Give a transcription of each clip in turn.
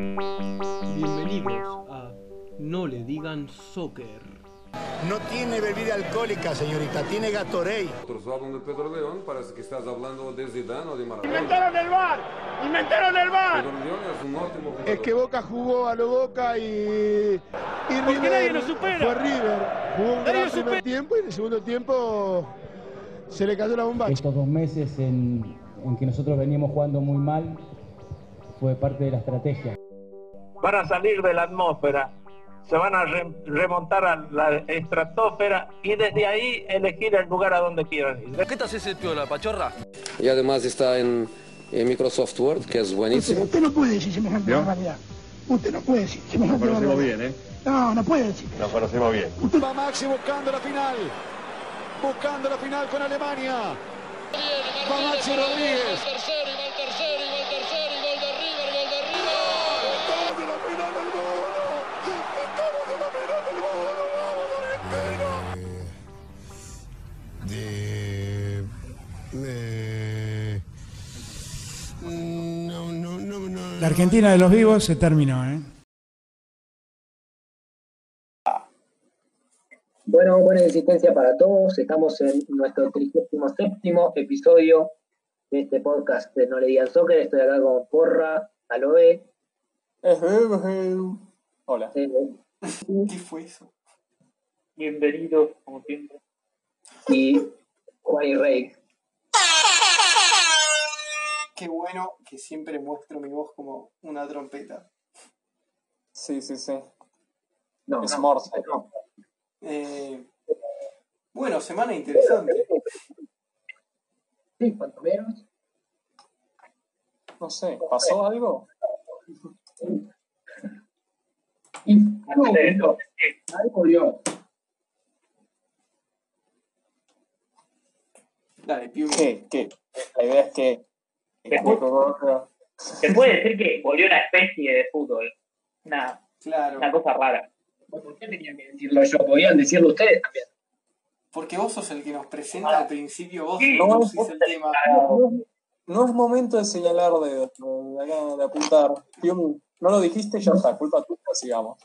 Bienvenidos a No le digan soccer. No tiene bebida alcohólica, señorita, tiene Gatorade. Otros hablan de Pedro León, parece que estás hablando de Zidane o de Maradona. ¡Inventaron el bar! ¡Inventaron el bar! Pedro León es un ótimo jugador. Es que Boca jugó a lo Boca y, y River nadie lo supera. fue River. Jugó un Nadie gran primer tiempo y en el segundo tiempo se le cayó la bomba. Estos dos meses en, en que nosotros veníamos jugando muy mal fue parte de la estrategia. Van a salir de la atmósfera, se van a re- remontar a la estratosfera y desde ahí elegir el lugar a donde quieran ir. ¿Qué te haces el piola, pachorra? Y además está en, en Microsoft Word, que es buenísimo. Usted no puede decir semejante barbaridad. Usted no puede decir semejante barbaridad. bien, ¿eh? No, no puede decir. Va Maxi buscando la final. Buscando la final con Alemania. Va Maxi Rodríguez. Estamos mundo. De... La Argentina de los vivos se terminó, ¿eh? Bueno, buena existencia para todos. Estamos en nuestro 37 episodio de este podcast de No le digan soccer. Estoy acá con Porra, Aloe, Hola. eh, ¿Qué fue eso? Bienvenidos, como siempre. y Juan y Rey. Qué bueno que siempre muestro mi voz como una trompeta. Sí, sí, sí. No, Es no, Morse. no. Eh, bueno, semana interesante. Sí, cuanto menos. No sé, ¿pasó algo? Y. Algo volvió. Dale. ¿Qué? ¿Qué? La idea es que... Se puede decir que volvió una especie de fútbol. Una, Claro. una cosa rara. ¿Por qué tenía que decirlo yo? Podían decirlo ustedes también. Porque vos sos el que nos presenta al principio, vos Sí, no, el tema. No es momento de señalar dedos, de, acá, de apuntar. No lo dijiste, ya está, culpa tuya, sigamos.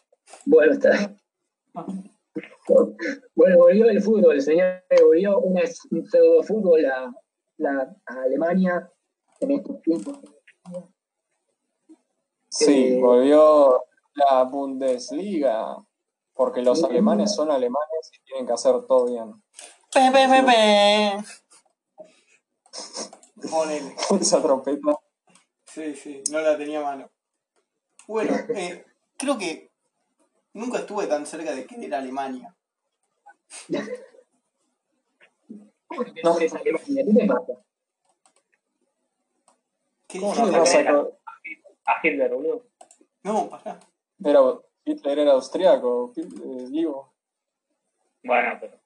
Bueno, está. Bueno, volvió el fútbol, señor. Volvió una, un pseudo fútbol a, la, a Alemania en estos tiempos. Sí, Eh, volvió la Bundesliga, porque los alemanes son alemanes y tienen que hacer todo bien. Ponele. Esa trompeta. Sí, sí, no la tenía a mano. Bueno, eh, creo que nunca estuve tan cerca de querer Alemania. No, es Alemania. ¿Qué te pasa? ¿Qué ¿Cómo no vas a Hitler, boludo. No, pará. Era, Hitler era austriaco, eh, digo. Bueno, pero.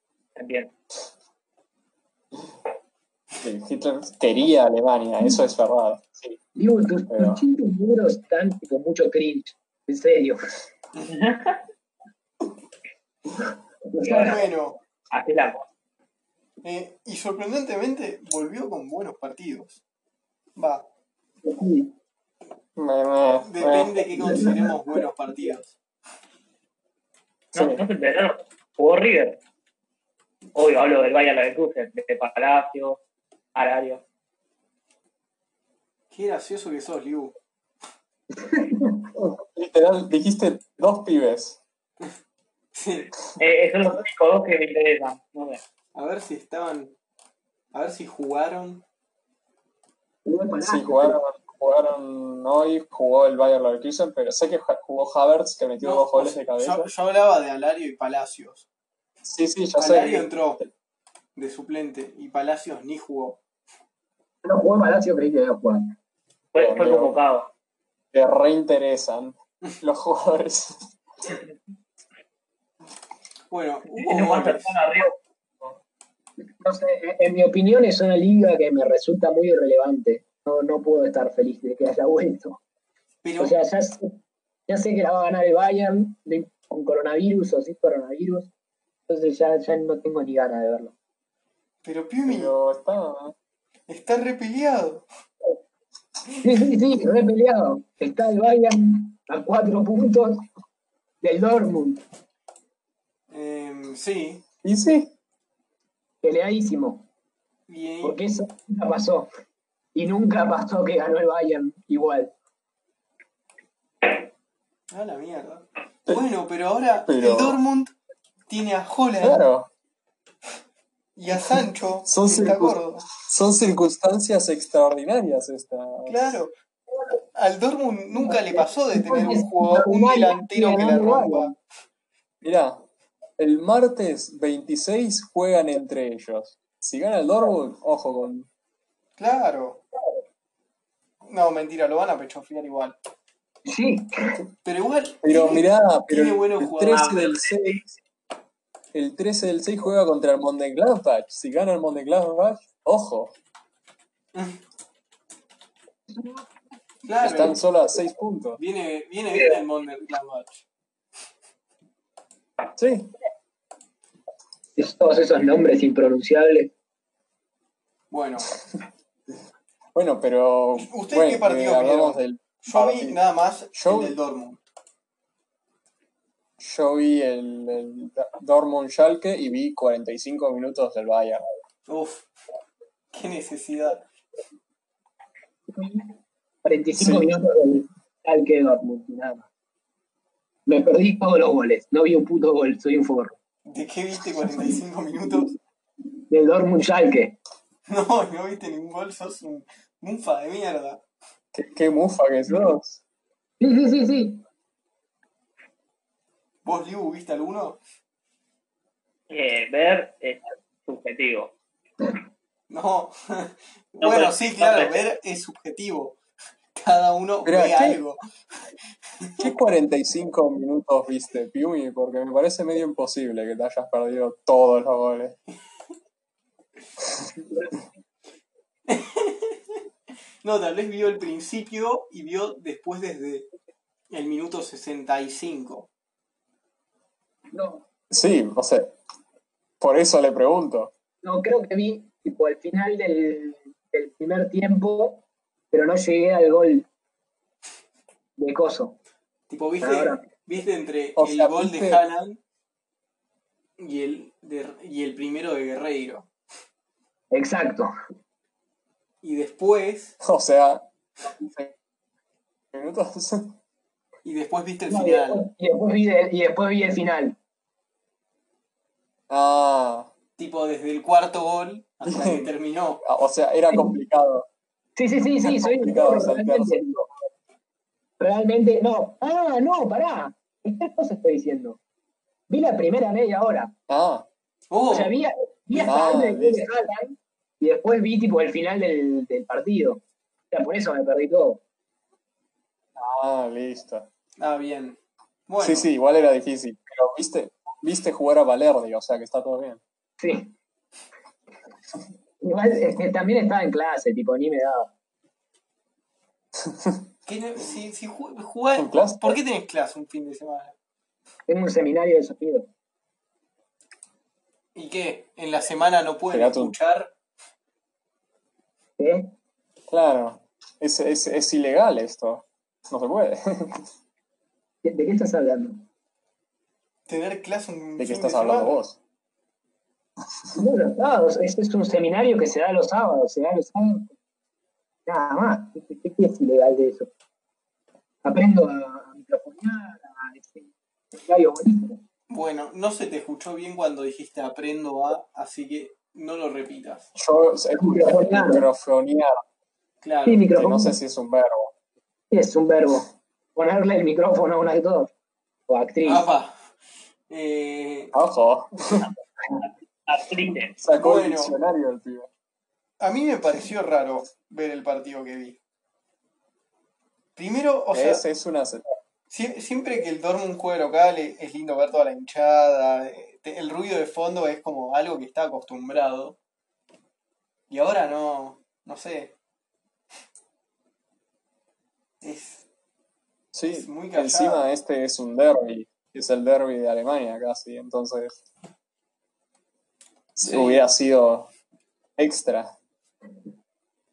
Sí, Hitler quería Alemania, eso es verdad. Sí. Digo, tus, Pero- tus duros están con mucho cringe. En serio. Bueno, Así la cosa. eh, y sorprendentemente volvió con buenos partidos. Va, depende me- de qué consideremos buenos partidos. No, no se enteraron. Jugó River. Hoy hablo del Bayern Leverkusen, de Palacio, Arario. Qué gracioso que sos, Liu. Literal, dijiste dos pibes. Sí. Eh, son los únicos dos que me interesan. No sé. A ver si estaban. A ver si jugaron. Palacio. Sí, jugaron, jugaron hoy, jugó el Bayern Leverkusen, pero sé que jugó Havertz, que metió No, dos goles de cabeza. yo hablaba de Alario y Palacios. Sí, sí, ya Alario sé. entró de suplente y Palacios ni jugó. No jugó en Palacio, creí que iba a jugar. Fue, fue convocado. Te reinteresan los jugadores. Bueno, Tiene hubo más goles. cercano a Río. No sé, en mi opinión es una liga que me resulta muy irrelevante. No, no puedo estar feliz de que haya vuelto. Pero O sea, ya sé, ya sé que la va a ganar el Bayern de- con coronavirus o sin coronavirus. Entonces ya, ya no tengo ni ganas de verlo. Pero Piumi Pero está. está repeleado. Sí, sí, sí, re peleado. Está el Bayern a cuatro puntos del Dortmund. Em, sí. Y sí, Peleadísimo. Bien. Porque eso nunca pasó. Y nunca pasó que ganó el Bayern igual. A la mierda. Bueno, pero ahora Pero- el Dortmund tiene a Holland claro. y a Sancho. Son que está circun- gordo. Son circunstancias extraordinarias estas. Claro. Al Dortmund nunca le pasó de tener un jugador, un delantero que la rompa. Mirá, el martes 26 juegan entre ellos. Si gana el Dortmund, ojo con. Claro. No, mentira, lo van a pechofriar igual. Sí, Pero igual. Pero tiene- mirá, pero tiene el, buenos el jugadores. 13 del 6. El 13 del 6 juega contra el Mönchengladbach. Si gana el Mönchengladbach, ojo, Claro. están solo a 6 puntos. Viene, viene bien el Mönchengladbach. Sí, todos esos nombres impronunciables. Bueno, bueno, pero. ¿Usted bueno, qué partido eh, vieron? del. yo vi nada más Yo- el del Dortmund. Yo vi el, el Dortmund Schalke y vi 45 minutos del Bayern. Uf, qué necesidad. 45 Sí. minutos del Schalke Dortmund, nada más. Me perdí todos los goles. No vi un puto gol, soy un forro. ¿De qué viste 45 minutos? Del Dortmund Schalke. No, no viste ningún gol, sos un mufa de mierda. ¿Qué, qué mufa que sos? Sí, sí, sí, sí. ¿Vos, Liu, viste alguno? Eh, ver es subjetivo. No. No, bueno, pero- sí, no, claro, pero- ver es subjetivo. Cada uno Pero, ve ¿qué? algo. ¿Qué 45 minutos viste, Piumi? Porque me parece medio imposible que te hayas perdido todos los goles. No, tal vez vio el principio y vio después desde el minuto 65. No, Sí, o sea, por eso le pregunto. no, creo que vi tipo al final del, del primer tiempo, pero no llegué al gol de Coso. Tipo, viste, Ahora. viste entre O el gol de Haaland y el, de- y el primero de Guerreiro. Exacto. Y después, O sea, minutos. y después viste el No, y, final. después, y después vi y después vi el final. Ah, Tipo, desde el cuarto gol hasta que terminó. o sea, era complicado. Sí, sí, sí, sí, soy realmente. Realmente, no. Ah, no, pará. ¿Qué cosa estoy diciendo? Vi la primera media hora. Ah, Oh, O sea, vi, vi hasta Ah, antes de. Haaland y después vi tipo el final del, del partido. O sea, por eso me perdí todo. ah, listo. ah, bien. Bueno, Sí, sí, igual era difícil. Pero viste, viste jugar a Valerdi, o sea que está todo bien. Sí. Igual es que también estaba en clase, tipo, ni me daba. ¿qué ne- si, si. ¿por qué tenés clase un fin de semana? Tengo un seminario de sonido. ¿Y qué? ¿En la semana no pueden escuchar? ¿Eh? Claro, es, es, es ilegal esto. No se puede. ¿De de qué estás hablando? ¿Tener clase un ¿De qué estás de hablando semana? vos? No, los sábados. Este es un seminario que se da los sábados. Se da los sábados. Nada más. ¿Qué, qué- qué es ilegal de eso? Aprendo a, a microfonear, a este. Bueno, no se te escuchó bien cuando dijiste aprendo a, así que no lo repitas. Yo sé Microfonear. microfonear, Claro. Sí, micrófono. no sé si es un verbo. Es un verbo. Ponerle el micrófono a un actor. O actriz. Apa. Eh, Ojo, Sacó el Bueno. diccionario el pibe. a mí me pareció raro ver el partido que vi. Primero, o sea, es, una... Sie- Siempre que el Dortmund juega local es lindo ver toda la hinchada, el ruido de fondo es como algo que está acostumbrado. Y ahora no, no sé. Es, Sí, es muy callado. encima este es un derby. Es el derby de Alemania casi, entonces... Sí. Hubiera sido extra.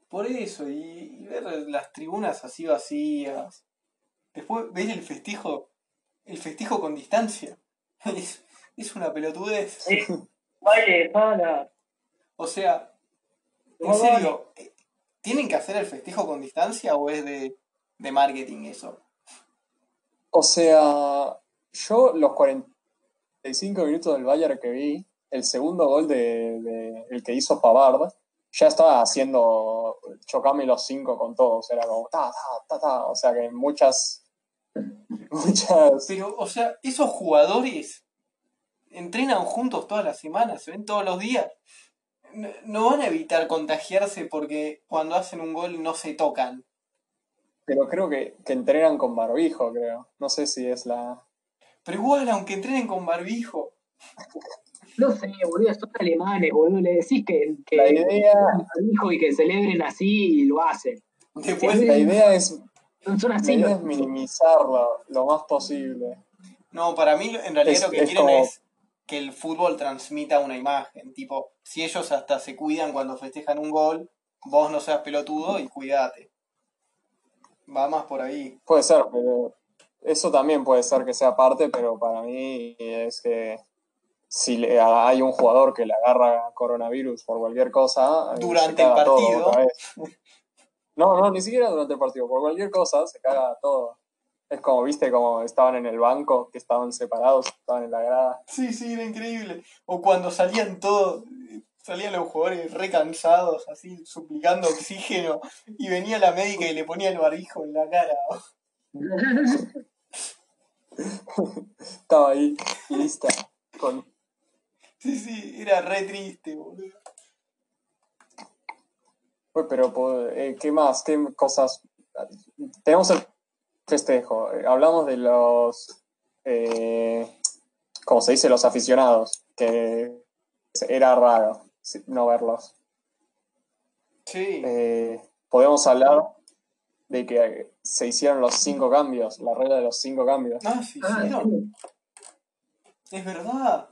Por eso, y, y ver las tribunas así vacías. Después ves el festejo, el festejo con distancia. Es, es una pelotudez. De sala. O sea, en serio, eh, ¿tienen que hacer el festejo con distancia o es de, de marketing eso? O sea, yo los 45 minutos del Bayern que vi, el segundo gol de, de- el que hizo Pavard, ya estaba haciendo chocarme los cinco con todos. Era como ta, ta, ta, ta. O sea que muchas. Muchas. Pero, o sea, esos jugadores entrenan juntos todas las semanas, se ven todos los días. No, no van a evitar contagiarse porque cuando hacen un gol no se tocan. Pero creo que, que entrenan con barbijo, creo. No sé si es la. Pero igual, aunque entrenen con barbijo, No sé, boludo, son alemanes, boludo. Le decís que, que La idea- hijo y que celebren así y lo hacen. después... La idea es, Son, la idea es minimizarlo lo más posible. No, para mí en realidad Es- lo que es quieren como- es que el fútbol transmita una imagen. Tipo, si ellos hasta se cuidan cuando festejan un gol, vos no seas pelotudo y cuídate. Va más por ahí. Puede ser, pero eso también puede ser que sea parte, pero para mí es que si le- hay un jugador que le agarra coronavirus por cualquier cosa, eh, Durante el partido. otra vez. No, no, ni siquiera durante el partido, por cualquier cosa se caga todo. Es como, viste, como estaban en el banco, que estaban separados, estaban en la grada. Sí, sí, era increíble. O cuando salían todos, salían los jugadores re cansados, así, suplicando oxígeno, y venía la médica y le ponía el barbijo en la cara. Estaba ahí, lista, con Sí, sí, era re triste, boludo. Uy, pero, eh, ¿qué más? ¿Qué cosas? Tenemos el festejo. eh, Hablamos de los, eh, ¿cómo se dice? Los aficionados, que era raro no verlos. Sí. Eh, podemos hablar de que se hicieron los cinco cambios, la regla de los cinco cambios. Ah, sí, Ah, hicieron. sí. Es verdad.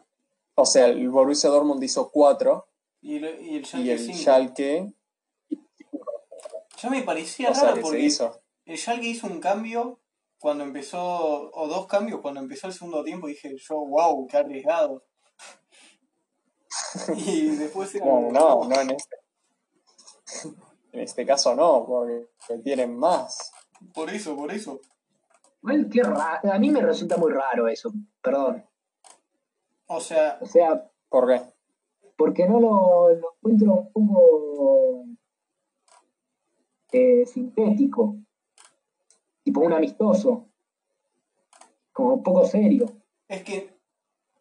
O sea, el Borussia Dortmund hizo cuatro Y el, y el y Schalke el cinco. Schalke, Ya me parecía o sea, raro porque hizo. el Schalke hizo un cambio cuando empezó, o dos cambios cuando empezó el segundo tiempo, y dije yo, wow, qué arriesgado. y después era No, no, no en este. En este caso no, porque tienen más. Por eso, por eso. Igual, qué raro. A mí me resulta muy raro eso, perdón. O sea, O sea, ¿Por qué? porque no lo, lo encuentro un poco eh, sintético, tipo un amistoso, como un poco serio. es que,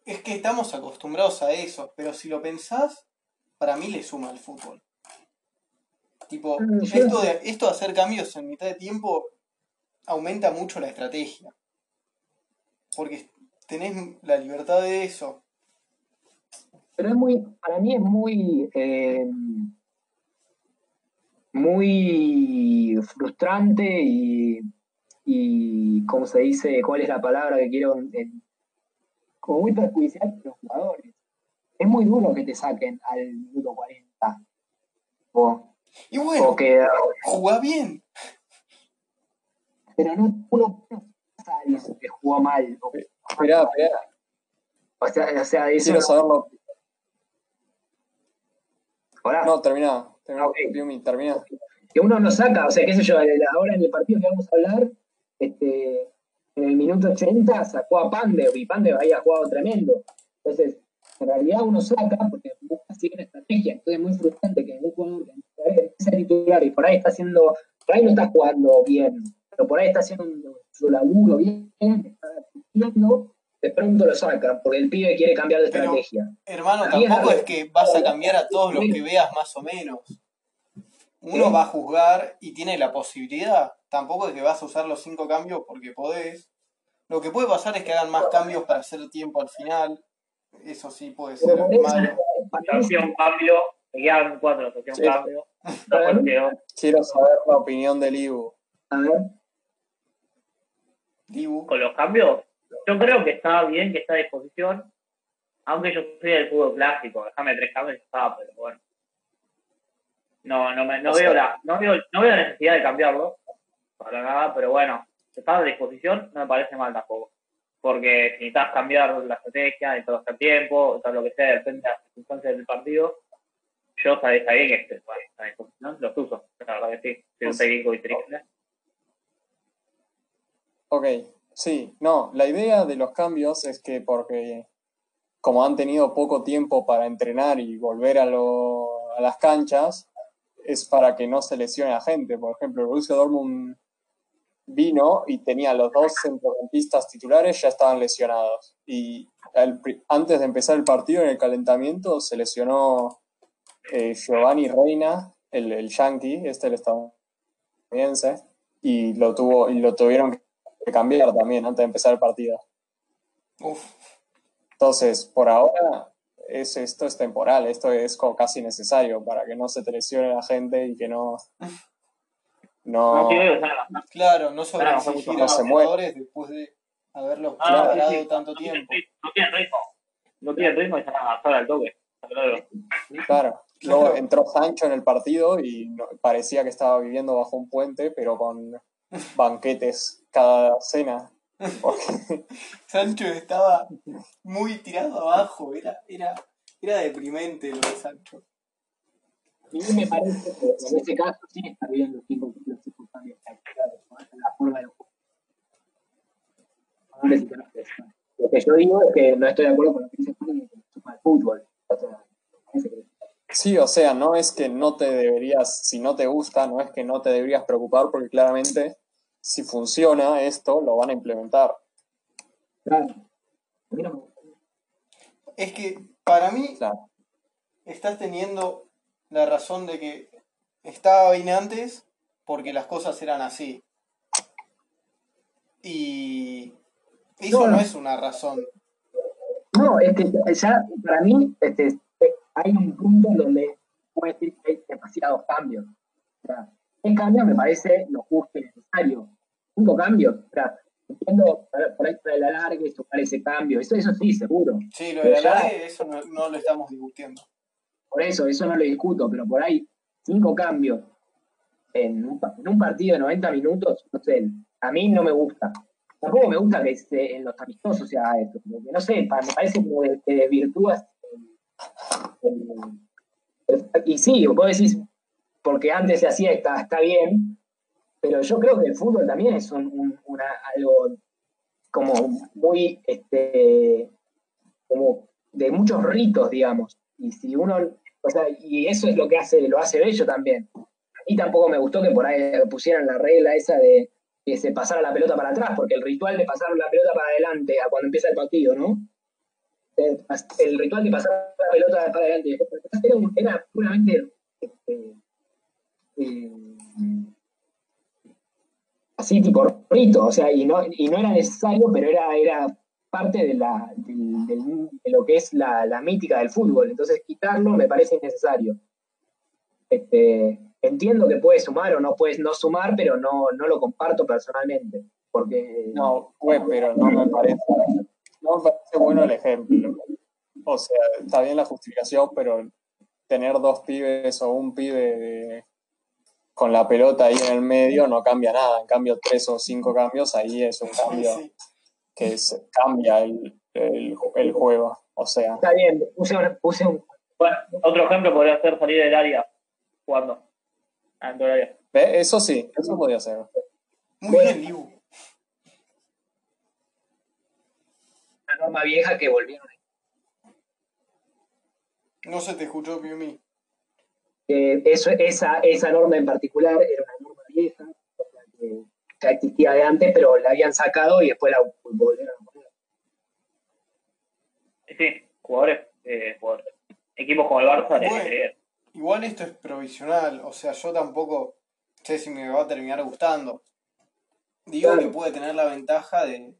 es que estamos acostumbrados a eso, pero si lo pensás, para mí le suma al fútbol. Tipo, yo- esto de, esto de hacer cambios en mitad de tiempo aumenta mucho la estrategia. Porque tenés la libertad de eso. Pero es muy, para mí es muy, eh, muy frustrante y, y, ¿cómo se dice? ¿Cuál es la palabra que quiero? Eh, como muy perjudicial para los jugadores. Es muy duro que te saquen al minuto 40. O, Y bueno, o que, jugá bien. pero no, uno no pasa a alguien que jugó mal. O, Esperá, esperá. o sea, o sea, Quiero no- saberlo. Hola. No, termina. termina. Ah, ok. Piumi, termina. que uno no saca, o sea, qué sé yo, ahora en el partido que vamos a hablar, este, en el minuto 80 sacó a Pandev y Pandev había jugado tremendo. Entonces, en realidad uno saca porque busca seguir una estrategia. Entonces es muy frustrante que un jugador que a titular y por ahí está haciendo, por ahí no está jugando bien, pero por ahí está haciendo un- su laburo bien, está cumpliendo, de pronto lo sacan porque el pibe quiere cambiar de Pero- estrategia. Hermano, Ahí tampoco es que vas a cambiar a todos los que veas más o menos. Uno Sí. va a juzgar y tiene la posibilidad. Tampoco es que vas a usar los cinco cambios porque podés. Lo que puede pasar es que hagan más cambios para hacer tiempo al final. Eso sí puede ser malo. un cambio, cuatro, un Sí. cambio. Quiero saber la opinión del Ibu. a ver, Dibu. con los cambios, yo creo que está bien, que está a disposición, aunque yo soy del fútbol clásico, déjame tres cambios y está, pero bueno. No, no, me, no, O sea- veo la, no, veo, no veo la necesidad de cambiarlo, para nada, pero bueno, estás a disposición, no me parece mal tampoco. Porque si necesitas cambiar la estrategia, necesitas hacer tiempo, todo lo que sea, depende de las circunstancias del partido, yo sabía está bien que a disposición, los uso. La verdad que sí, soy un técnico inteligente. Ok, sí, no, la idea de los cambios es que porque como han tenido poco tiempo para entrenar y volver a, lo, a las canchas, es para que no se lesione a gente. Por ejemplo, el Borussia Dortmund vino y tenía los dos centrocampistas titulares ya estaban lesionados. Y antes de empezar el partido, en el calentamiento, se lesionó eh, Giovanni Reina, el, el yankee, este el estadounidense, y lo, tuvo, y lo tuvieron que cambiar también antes de empezar el partido. Entonces, por ahora, es, esto es temporal, esto es como casi necesario para que no se te lesione la gente y que no. No, claro, no sobreexigir a los jugadores después de haberlos Ah, preparado sí, sí. tanto No tiempo. No tienen ritmo. No tienen ritmo y se van a al toque. Claro. Claro. Luego entró Sancho en el partido y no- parecía que estaba viviendo bajo un puente, pero con banquetes cada cena. Porque- Sancho estaba muy tirado abajo, era, era, era deprimente lo de Sancho. A mí me parece que en ese caso sí está bien los tipos los tipos. En la forma de eso. Lo que yo digo es que no estoy de acuerdo con lo que dice Julio, el fútbol. Sí, o sea, no es que no te deberías, si no te gusta, no es que no te deberías preocupar, porque claramente si funciona esto, lo van a implementar. Claro. Es que para mí Claro. estás teniendo la razón de que estaba bien antes porque las cosas eran así. Y eso No, es una razón. No, es que ya para mí este, hay un punto en donde puede decir que hay demasiados cambios. O sea, en cambio me parece lo justo y necesario. Cinco cambios, o sea, entiendo por ahí para el alargue, sumar ese cambio, eso, eso sí, seguro. Sí, lo Pero de ya- la ley, eso no, no lo estamos discutiendo. Por eso, eso no lo discuto, pero por ahí cinco cambios en un, pa- en un partido de 90 minutos, no sé, a mí no me gusta. Tampoco me gusta que se- en los amistosos se haga esto, porque no sé, me parece como que que desvirtúa el- el- el- y sí, vos decís, porque antes se hacía está, está bien, pero yo creo que el fútbol también es un, algo como muy, este, como de muchos ritos, digamos. Y si uno, o sea, y eso es lo que hace, lo hace bello también. Mí tampoco me gustó que por ahí pusieran la regla esa de que se pasara la pelota para atrás, porque el ritual de pasar la pelota para adelante a cuando empieza el partido, ¿no? El, ritual de pasar la pelota para adelante y era puramente este, eh, así tipo rito, o sea, y no, y no era necesario, pero era, era parte de, la, de lo que es la, la mítica del fútbol. Entonces, quitarlo me parece innecesario. Este, entiendo que puedes sumar o no puedes no sumar, pero no, no lo comparto personalmente. Porque No, güey, pero no me parece, no me parece bueno el ejemplo. O sea, está bien la justificación, pero tener dos pibes o un pibe de- con la pelota ahí en el medio no cambia nada. En cambio, tres o cinco cambios, ahí es un cambio Sí. que se cambia el, el, el juego. O sea, está bien, puse un, puse un Bueno, otro ejemplo podría ser salir del área jugando. Adentro del área. ¿ve? eso sí, eso podría ser. Muy bien, Libu. una norma vieja que volvieron. No se te escuchó, Piumi. Eh, eso, esa, esa norma en particular era una norma vieja, que ya existía de antes, pero la habían sacado y después la volvieron a poner. Sí, jugadores, eh, jugadores. Equipos como el Barça, les Bueno. eh, Igual esto es provisional, o sea, yo tampoco sé si me va a terminar gustando. Digo Claro. que puede tener la ventaja de,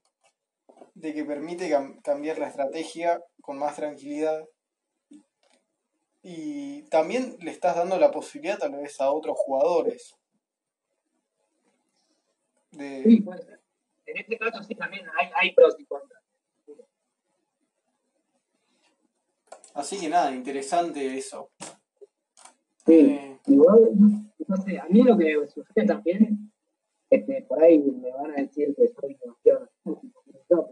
de que permite cam- cambiar la estrategia con más tranquilidad. Y también le estás dando la posibilidad tal vez a otros jugadores. De, Sí, puede ser. En este caso sí también hay, hay pros y contras. Así que nada, interesante eso. Sí, Eh, igual, no sé, a mí lo que sucede también este, por ahí me van a decir que soy demasiado pero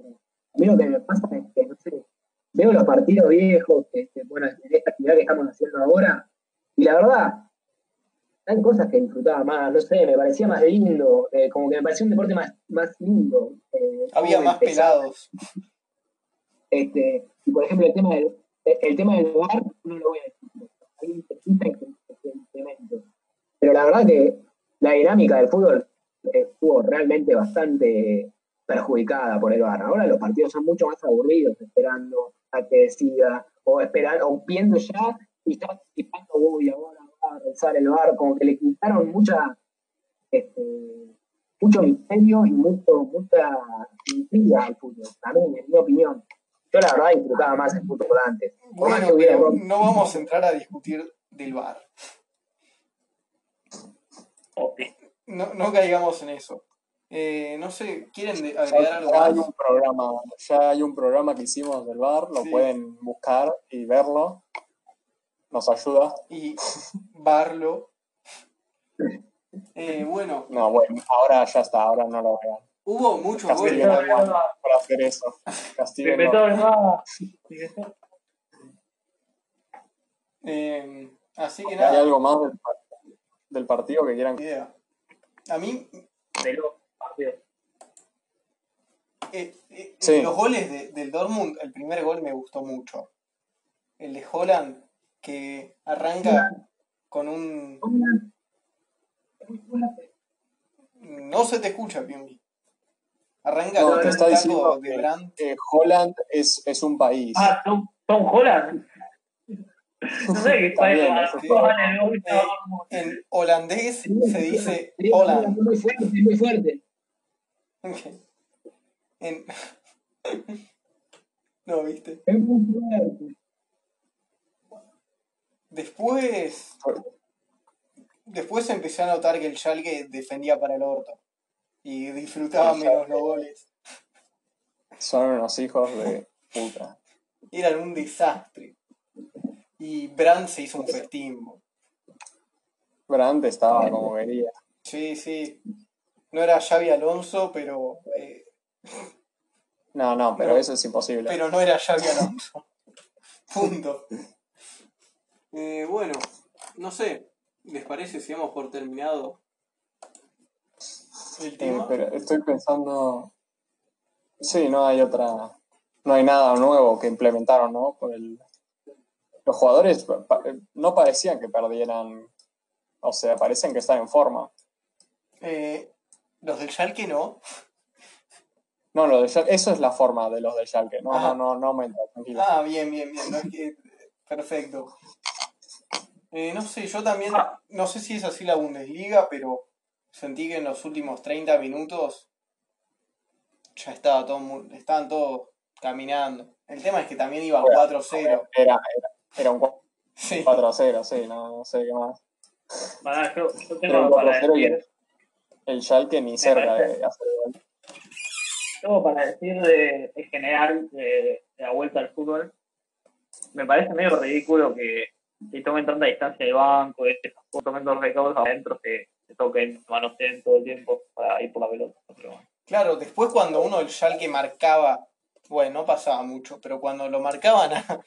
a mí lo que me pasa es que, no sé, veo los partidos viejos, este, bueno, en esta actividad que estamos haciendo ahora, y la verdad, hay cosas que disfrutaba más, no sé, me parecía más lindo, eh, como que me parecía un deporte más, más lindo. eh, Había más pelados. Este, y por ejemplo, el tema del, el tema del lugar no lo voy a decir. Hay un tremendo. Pero la verdad que la dinámica del fútbol estuvo realmente bastante perjudicada por el VAR. Ahora los partidos son mucho más aburridos, esperando a que decida, o esperando, o viendo ya y está anticipando, uy, ahora va a rezar el VAR, como que le quitaron mucha, este, mucho misterio y mucho, mucha intriga al fútbol. A mí, en mi opinión. Yo la verdad disfrutaba más el fútbol antes. Bueno, que hubiera no vamos a entrar a discutir del bar. No, no caigamos en eso. Eh, no sé, ¿quieren agregar algo Ya hay un programa, ya hay un programa que hicimos del bar, lo Sí. pueden buscar y verlo. Nos ayuda. Y barlo. Eh, bueno, No, bueno, ahora ya está, ahora no lo vean. hubo muchos goles. A Juan por hacer eso. VAR. Eh, así que ¿Hay nada, algo más del, par- del partido que quieran? idea. A mí. Eh, eh, Sí. los goles de- del Dortmund, el primer gol me gustó mucho. El de Holland, que arranca con un... No se te escucha, Piumi. Arranca No, con te un está diciendo de que Brandt. eh, Holland es, es un país. Ah, Tom, Tom Holland. No sé qué está También, eso sí. Eh, en holandés se dice Es Holland. muy fuerte, es muy fuerte. En... No, viste. Es muy fuerte. Después. Después empecé a notar que el Schalke defendía para el orto. Y disfrutaba menos los goles. Son unos hijos de puta. Eran un desastre. Y Brandt se hizo un festín. bo. Brandt estaba como quería. Sí, sí. No era Xavi Alonso, pero. eh, No, no, pero No. eso es imposible. pero no era Xavi Alonso. Punto. Eh, bueno, no sé. ¿Les parece si damos por terminado el Eh, tema? pero estoy pensando. Sí, no hay otra. No hay nada nuevo que implementaron, ¿no? Por el... Los jugadores pa- no parecían que perdieran. O sea, parecen que están en forma. Eh, los del Schalke no. No, lo de Schalke- eso es la forma de los de Schalke. No, Ajá. no, no, no aumenta, tranquilo. Ah, bien, bien, bien. No es que... Perfecto. Eh, no sé, yo también, no sé si es así la Bundesliga, pero sentí que en los últimos 30 minutos ya estaba todo, estaban todos caminando. El tema es que también iban 4-0. Era, era, era un Sí. 4-0, sí, no, no sé qué más. Pará, yo, yo tengo para 4-0 y decir, el, el Schalke ni cerca de, de hacer tengo para decir de, en general de, de la vuelta al fútbol. Me parece medio ridículo que, que tomen tanta distancia del banco, este, tomen los recaudos adentro, se, se toquen, manoseen todo el tiempo para ir por la pelota. Pero. Claro, después cuando uno del Schalke marcaba, bueno, no pasaba mucho, pero cuando lo marcaban a,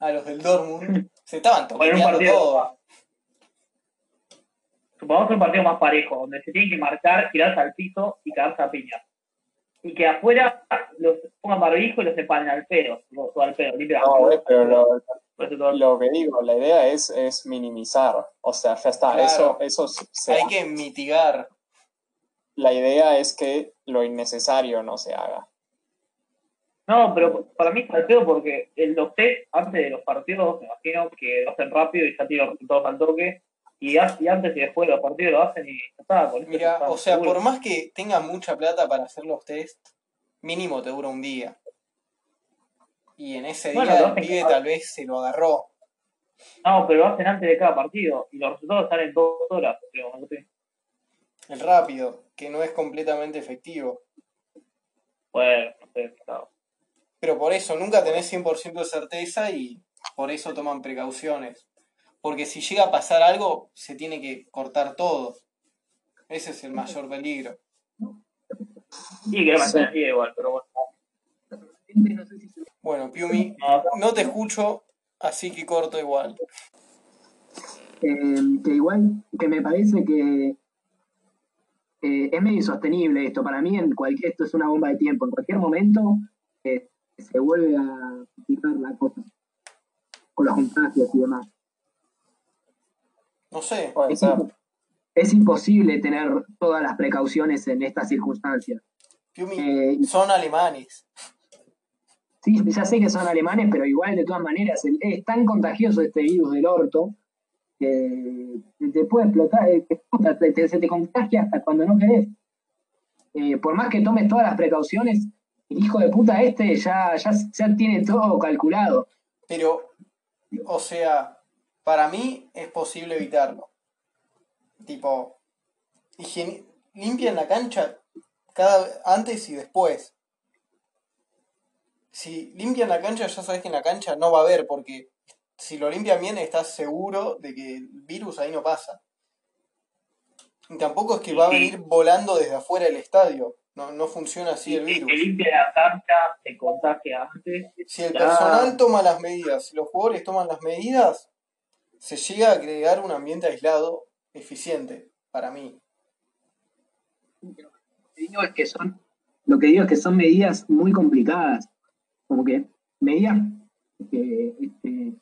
a los del Dortmund, se estaban partido- todo. Supongamos que un partido más parejo, donde se tienen que marcar, tirarse al piso y cagarse a piña. Y que afuera los pongan barbijo y los separen al pelo, o al pelo, literalmente. No, eh, pero lo, lo que digo, la idea es, es minimizar. O sea, ya está. Claro. Eso, eso se- Hay que mitigar. La idea es que lo innecesario no se haga. No, pero para mí es al pedo porque el, los test antes de los partidos, me imagino que lo hacen rápido y ya tienen los resultados al toque. Y, y antes y después de los partidos lo hacen y ya está. con Mira, o sea, por más que tengas mucha plata para hacer los test, mínimo te dura un día. Y en ese Bueno, día el pibe tal vez se lo agarró. No, pero lo hacen antes de cada partido y los resultados salen en dos horas. creo, no sé. El rápido, que no es completamente efectivo. Bueno, no sé. claro. Pero por eso nunca tenés 100% de certeza y por eso toman precauciones. Porque si llega a pasar algo, se tiene que cortar todo. Ese es el mayor peligro. Y que mantener el igual, pero bueno. Bueno, Piumi, no te escucho, así que corto igual. eh, que igual que me parece que eh, es medio insostenible esto. Para mí, en cualquier, esto es una bomba de tiempo. En cualquier momento eh, se vuelve a complicar la cosa con los contagios y demás. No sé. Puede Es, ser. impo- es imposible tener todas las precauciones en estas circunstancias. Eh, son alemanes. Sí, ya sé que son alemanes, pero igual de todas maneras es tan contagioso este virus del orto que te puede explotar, eh, te explota, te- te- se te contagia hasta cuando no querés. Eh, por más que tomes todas las precauciones, el hijo de puta este ya, ya, ya tiene todo calculado. Pero, o sea, para mí es posible evitarlo. Tipo, limpian la cancha cada antes y después. Si limpian la cancha, ya sabes que en la cancha no va a haber, porque si lo limpian bien, estás seguro de que el virus ahí no pasa. Y tampoco es que va a venir volando desde afuera del estadio. No, no funciona así el Si virus. se limpia la cancha, se contagia antes. Si el personal toma las medidas, si los jugadores toman las medidas, se llega a crear un ambiente aislado eficiente, para mí. Lo que digo es que son, lo que digo es que son medidas muy complicadas. Como que medidas que, este,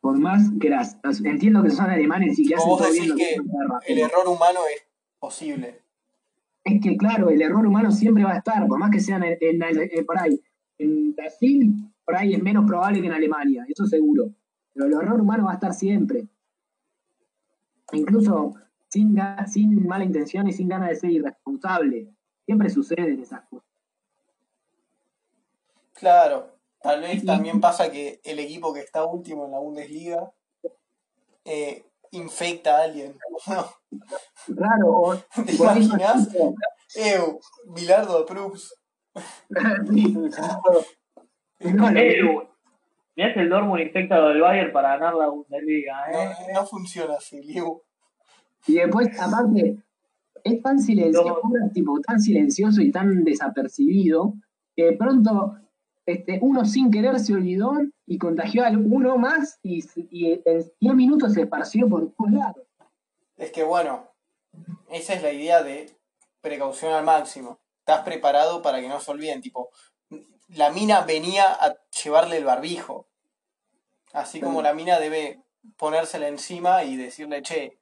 por más que las, entiendo que son alemanes y que hacen Vos todo bien decís lo que el error humano es posible. es que claro, el error humano siempre va a estar, por más que sean en, en- en- por ahí. En Brasil, por ahí es menos probable que en Alemania, eso seguro. Pero el error humano va a estar siempre. Incluso sin, sin mala intención y sin ganas de ser irresponsable. Siempre suceden esas cosas. Claro, tal vez también pasa que el equipo que está último en la Bundesliga eh, infecta a alguien. No, Claro, o ¿Te imaginas? Eu, Bilardo Proust. Sí. No, Eh, mirá si el Dortmund infecta lo del Bayern para ganar la Bundesliga, ¿eh? No, no funciona así, Liu. Y después, aparte, es tan silencioso, tipo, tan silencioso y tan desapercibido, que de pronto este, uno sin querer se olvidó y contagió a uno más y, y en 10 minutos se esparció por todos lados. Es que bueno, esa es la idea de precaución al máximo. Estás preparado para que no se olviden, tipo, la mina venía a llevarle el barbijo. Así como la mina debe ponérsela encima y decirle, che,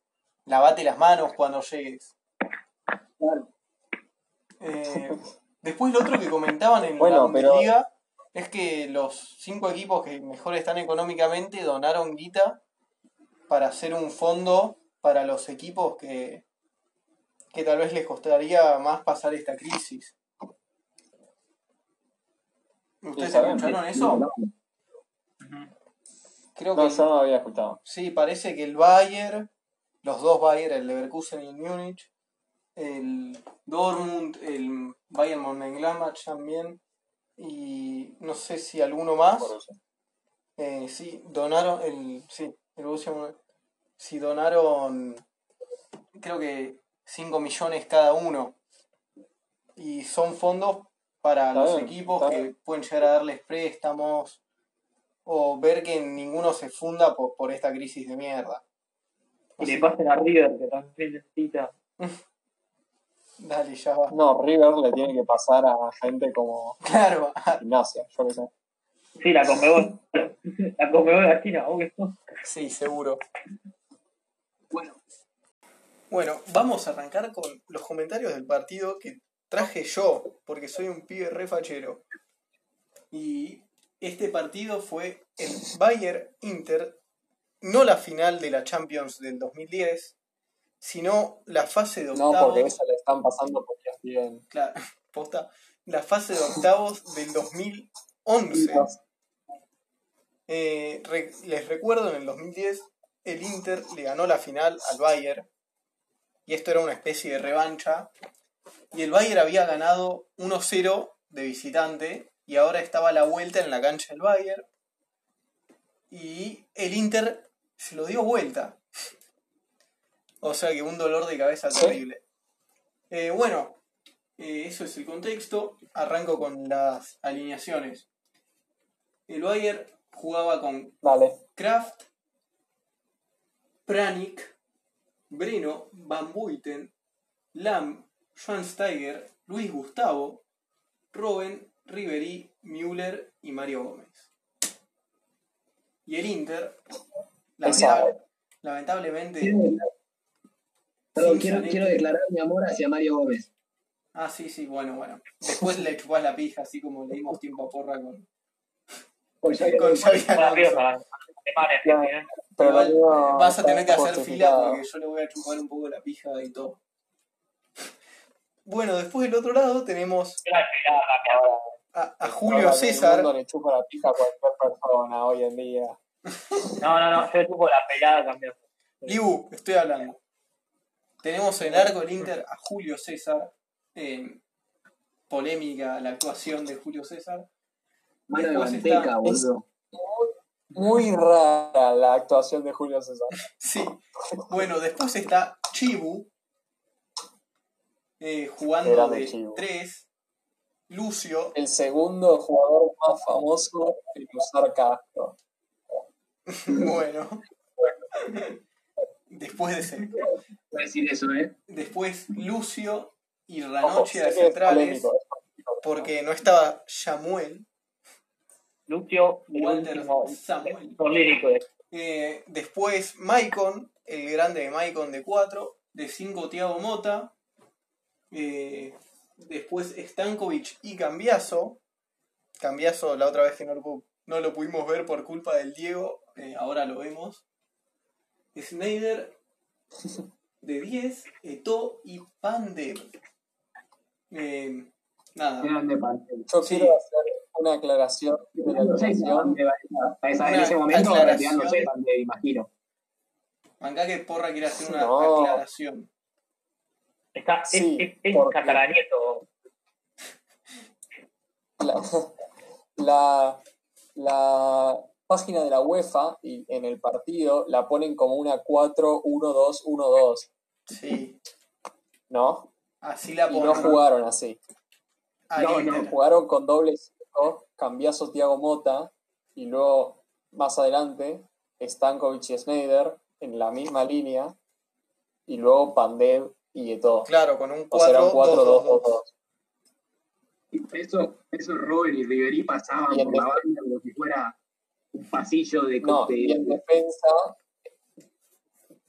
lavate las manos cuando llegues. Eh, después lo otro que comentaban en la Bueno, pero- Bundesliga es que los cinco equipos que mejor están económicamente donaron guita para hacer un fondo para los equipos que, que tal vez les costaría más pasar esta crisis. ¿Ustedes escucharon eso? Creo No, que yo no lo había escuchado. Sí, parece que el Bayern, los dos Bayern, el Leverkusen y el Múnich, el Dortmund, el Bayern Mönchengladbach también, y no sé si alguno más, eh, sí, donaron, el, sí, el Borussia sí, donaron, creo que 5 millones cada uno, y son fondos para Está los bien, equipos que bien. pueden llegar a darles préstamos, o ver que ninguno se funda por, por esta crisis de mierda. Y le pasen a River, que también necesita. Dale, ya va. No, River le tiene que pasar a gente como Claro, gimnasia, yo qué sé. Sí, la Conmebol. la Conmebol de la China, obvio. sí, seguro. Bueno, Bueno, vamos a arrancar con los comentarios del partido que traje yo, porque soy un pibe re fachero. Y este partido fue el Bayern Inter, no la final de la Champions del 2010, sino la fase de No, octavos. porque esa le están pasando porque bien. Claro, posta, la fase de octavos del 2011. Eh, re- les recuerdo, en el 2010 el Inter le ganó la final al Bayern y esto era una especie de revancha y el Bayern había ganado 1-0 de visitante y ahora estaba a la vuelta en la cancha del Bayern y el Inter se lo dio vuelta. O sea que un dolor de cabeza Sí. terrible. Eh, bueno, Eh, eso es el contexto. Arranco con las alineaciones. El Bayern jugaba con Dale. Kraft, Pranik, Breno, Van Buiten, Lam, Schwansteiger, Luis Gustavo, Robben, Ribery, Müller y Mario Gómez. Y el Inter, lamentable- lamentablemente, quiero, quiero declarar mi amor hacia Mario Gómez. Ah, sí, sí, bueno, bueno. Después le chupás la pija, así como le dimos tiempo a porra con, Pues con Xavi Alonso. Pero Igual, eh, vas a tener que hacer fila porque yo le voy a chupar un poco la pija y todo. Bueno, después del otro lado tenemos a, a Julio el César. mundo le chupa la pija a cualquier persona hoy en día. No, no, no, yo tuvo la pelada cambió. Liu, estoy hablando. Tenemos en el arco del Inter a Julio César. eh, polémica la actuación de Julio César. Mano de Después manteca, está- boludo. Muy rara la actuación de Julio César. Sí. Bueno, después está Chibu. Eh, jugando de. 3. Lucio. El segundo jugador más famoso en usar casco. Bueno. Después de ser. Voy a decir eso, ¿eh? Después Lucio y Ranoche de centrales. polémico. Porque no estaba Samuel. Lucio, Walter último Samuel. Eh, después Maicon, el grande de Maicon de 4. De 5 Thiago Mota. Eh, después Stankovic y Cambiaso. Cambiaso la otra vez que no lo, pu- no lo pudimos ver por culpa del Diego. eh, ahora lo vemos. Snyder de 10. Eto y Pandev. Eh, nada. Grande. Yo Sí. quiero hacer una aclaración de la No sé, esa- en ese momento retirándose, Pantel, imagino. Acá que Porra quiere hacer una No. aclaración. Está, Sí, es, es, es porque- catalanieto. La, la, la página de la UEFA y en el partido la ponen como una 4-1-2-1-2, Sí. ¿no? Así la Y ponen. no jugaron así. al No, no. Jugaron con doble 5, Cambiaso Thiago Mota y luego más adelante Stankovic y Snyder en la misma línea y luego Pandev y Eto'o. Claro, con un O sea, eran 4-2-2-2. 4-2-2-2. Eso, eso Robert y Riverí pasaban Y en por la banda como si fuera un pasillo de... No, de- y en defensa,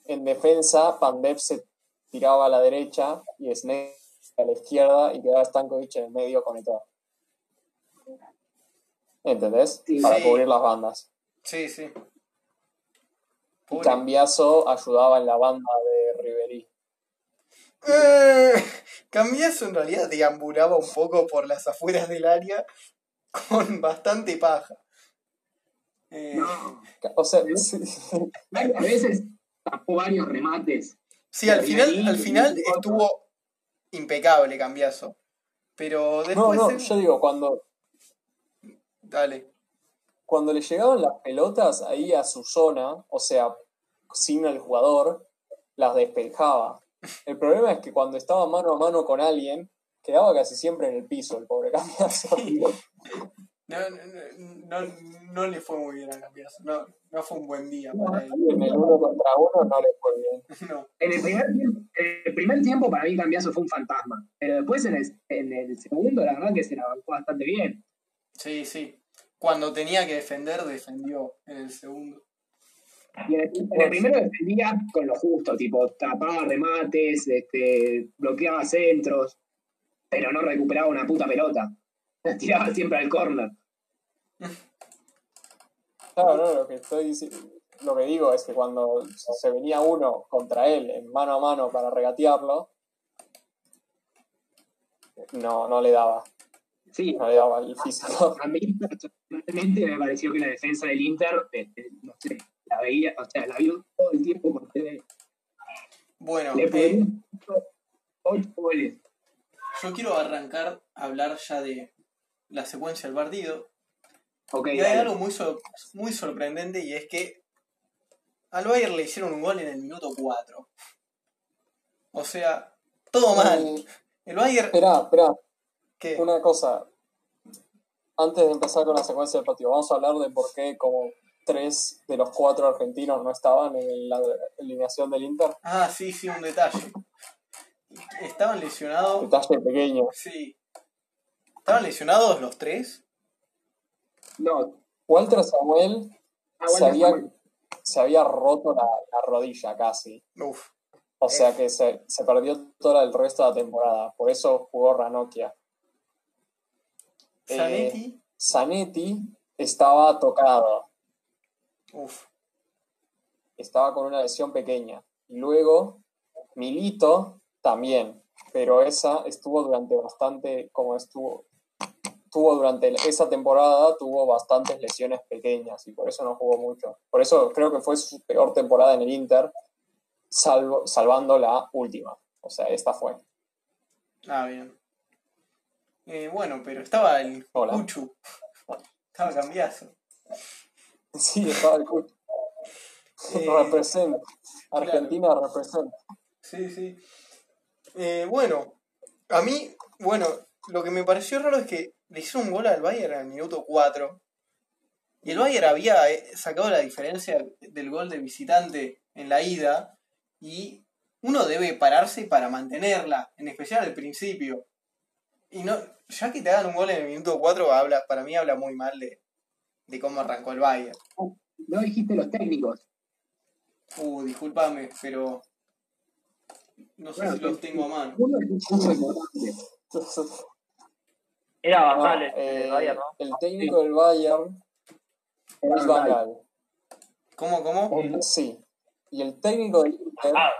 en defensa, Pandev se tiraba a la derecha y Snake a la izquierda y quedaba Stankovic en el medio con Eto'o. ¿Entendés? Sí. Para Sí. cubrir las bandas. Sí, sí. Cambiaso ayudaba en la banda de Riverí. Eh, Cambiaso en realidad deambulaba un poco por las afueras del área con bastante paja. Eh, No, O sea, sí, a veces tapó varios remates. sí, al final, al final estuvo impecable Cambiaso. Pero no, después. no, en- yo digo, cuando, Dale. cuando le llegaban las pelotas ahí a su zona, o sea, sin el jugador, las despejaba. El problema es que cuando estaba mano a mano con alguien, quedaba casi siempre en el piso el pobre Cambiaso. No, no, no, no le fue muy bien a Cambiaso. No, no fue un buen día para él. En el uno contra uno no le fue bien. No. En el primer tiempo, en el primer tiempo para mí Cambiaso fue un fantasma. Pero después en el, en el segundo, la verdad que se la bancó bastante bien. Sí, sí. Cuando tenía que defender, defendió en el segundo. Y en el, en el primero defendía con lo justo, tipo, tapaba remates, este, bloqueaba centros, pero no recuperaba una puta pelota. La tiraba siempre al córner. Claro, no, lo que estoy lo que digo es que cuando se venía uno contra él en mano a mano para regatearlo, no, no le daba, Sí, no le daba el físico. a mí personalmente me pareció que la defensa del Inter, este, no sé, la veía, o sea, la vio todo el tiempo por TV. Bueno, Le eh, ocho goles. yo quiero arrancar a hablar ya de la secuencia del partido. Ok, Y hay dale. algo muy, sor- muy sorprendente y es que al Bayern le hicieron un gol en el minuto 4. O sea, todo mal. El Bayern. Espera, espera. ¿Qué? Una cosa. Antes de empezar con la secuencia del partido, vamos a hablar de por qué como tres de los cuatro argentinos no estaban en la alineación del Inter. Ah, sí, sí, un detalle. Estaban lesionados. Detalle pequeño. Sí. ¿Estaban lesionados los tres? No. Walter Samuel Ah, se, había, Samuel. se había roto la, la rodilla casi. Uf. O sea que se, se perdió todo el resto de la temporada. Por eso jugó Ranocchia. Eh, Zanetti. Zanetti estaba tocado. Uf. Estaba con una lesión pequeña. Y luego Milito también. Pero esa estuvo durante bastante, como estuvo, tuvo durante esa temporada, tuvo bastantes lesiones pequeñas y por eso no jugó mucho. Por eso creo que fue su peor temporada en el Inter, salvo, salvando la última. O sea, esta fue. Ah, bien. Eh, bueno, pero estaba el Hola. Cuchu. Estaba cambiazo. Sí, estaba el culo. Eh, Represent. Argentina represent. Sí, sí. Eh, bueno, a mí, bueno, lo que me pareció raro es que le hizo un gol al Bayern al minuto 4. Y el Bayern había eh, sacado la diferencia del gol de visitante en la ida. Y uno debe pararse para mantenerla, en especial al principio. Y no, ya que te hagan un gol en el minuto 4, habla, para mí habla muy mal de, de cómo arrancó el Bayern. No dijiste los técnicos. Uh, discúlpame, pero no sé Bueno, si los tengo a mano. Uno es un punto importante. Era No, eh, el Bayern, ¿no? el técnico del Bayern es Van Gaal. ¿Cómo, cómo? Sí. Y el técnico del Inter, Ah,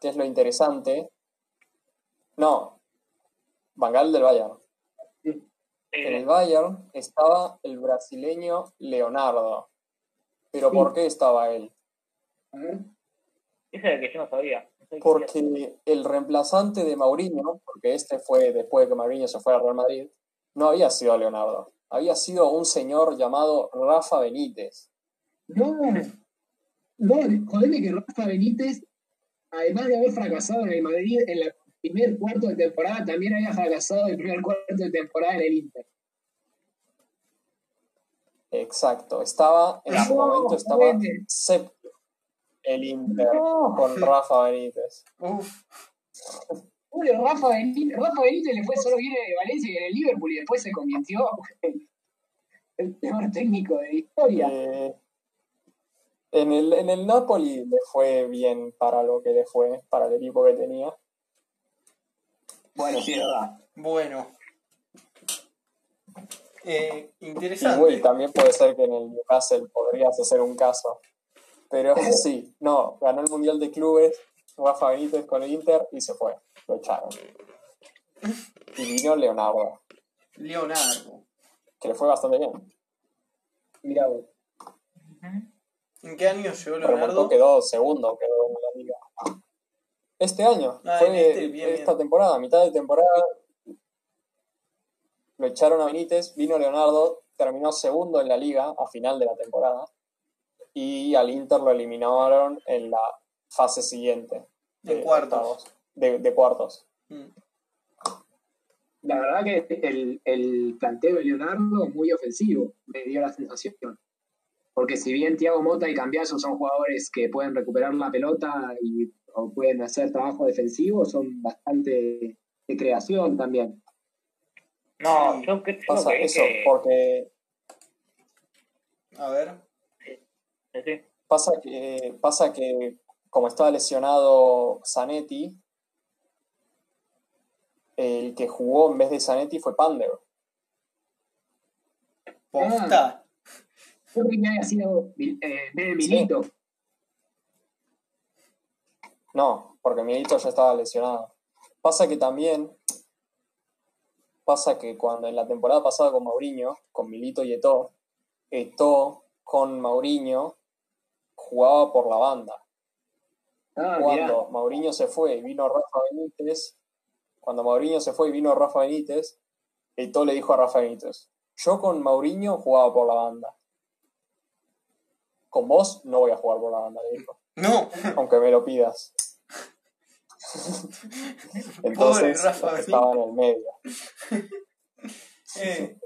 que es lo interesante, no, Van Gaal del Bayern. En el sí. Bayern estaba el brasileño Leonardo. ¿Pero Sí. por qué estaba él? A. Ese es el que yo no sabía. No. Porque el reemplazante de Mourinho, porque este fue después de que Mourinho se fue al Real Madrid, no había sido Leonardo. Había sido un señor llamado Rafa Benítez. No, no, jodeme que Rafa Benítez, además de haber fracasado en el Madrid en el primer cuarto de temporada, también había fracasado el primer cuarto de temporada en el Inter. Exacto. Estaba, en ese No, momento estaba séptimo el Inter No. con Rafa Benítez. Uf, Pobre Rafa Benítez, Rafa Benítez le fue solo bien en el Valencia y en el Liverpool y después se convirtió en el peor técnico de la historia. Eh, en, el, en el Napoli le fue bien para lo que le fue, para el equipo que tenía. Bueno, sí, es verdad. bueno. Eh, Y, interesante. bueno, y también puede ser que en el Newcastle podrías hacer un caso. Pero sí, no, ganó el Mundial de Clubes, Rafa Benítez con el Inter y se fue. Lo echaron. Y vino Leonardo, Leonardo. que le fue bastante bien. Mirá vos. ¿En qué año llegó Remontó, Leonardo? quedó segundo, quedó en la liga. Este año, Ah, fue este, bien, esta bien. temporada, mitad de temporada, lo echaron a Benítez, vino Leonardo, terminó segundo en la liga a final de la temporada y al Inter lo eliminaron en la fase siguiente. En cuartos. octavos, de, de cuartos. Mm. La verdad que el, el planteo de Leonardo es muy ofensivo, me dio la sensación. Porque si bien Thiago Mota y Cambiaso son jugadores que pueden recuperar la pelota y o pueden hacer trabajo defensivo, son bastante de creación también. No, Sí. yo, cre- yo Pasa creí eso, que... porque A ver. sí, sí. pasa que, pasa que como estaba lesionado Zanetti, el que jugó en vez de Zanetti fue Pander. Posta. Yo creí que había sido eh, en vez de Milito. No, porque Milito ya estaba lesionado. Pasa que también, pasa que cuando en la temporada pasada con Mauriño, con Milito y Eto'o, Eto'o con Mauriño jugaba por la banda. Ah, mirá. Cuando Mauriño se fue y vino Rafa Benítez, cuando Mauriño se fue y vino Rafa Benítez, Eto'o le dijo a Rafa Benítez, yo con Mauriño jugaba por la banda. Con vos no voy a jugar por la banda, le dijo. No. Aunque me lo pidas. Entonces Rafa estaba en el medio. Eh,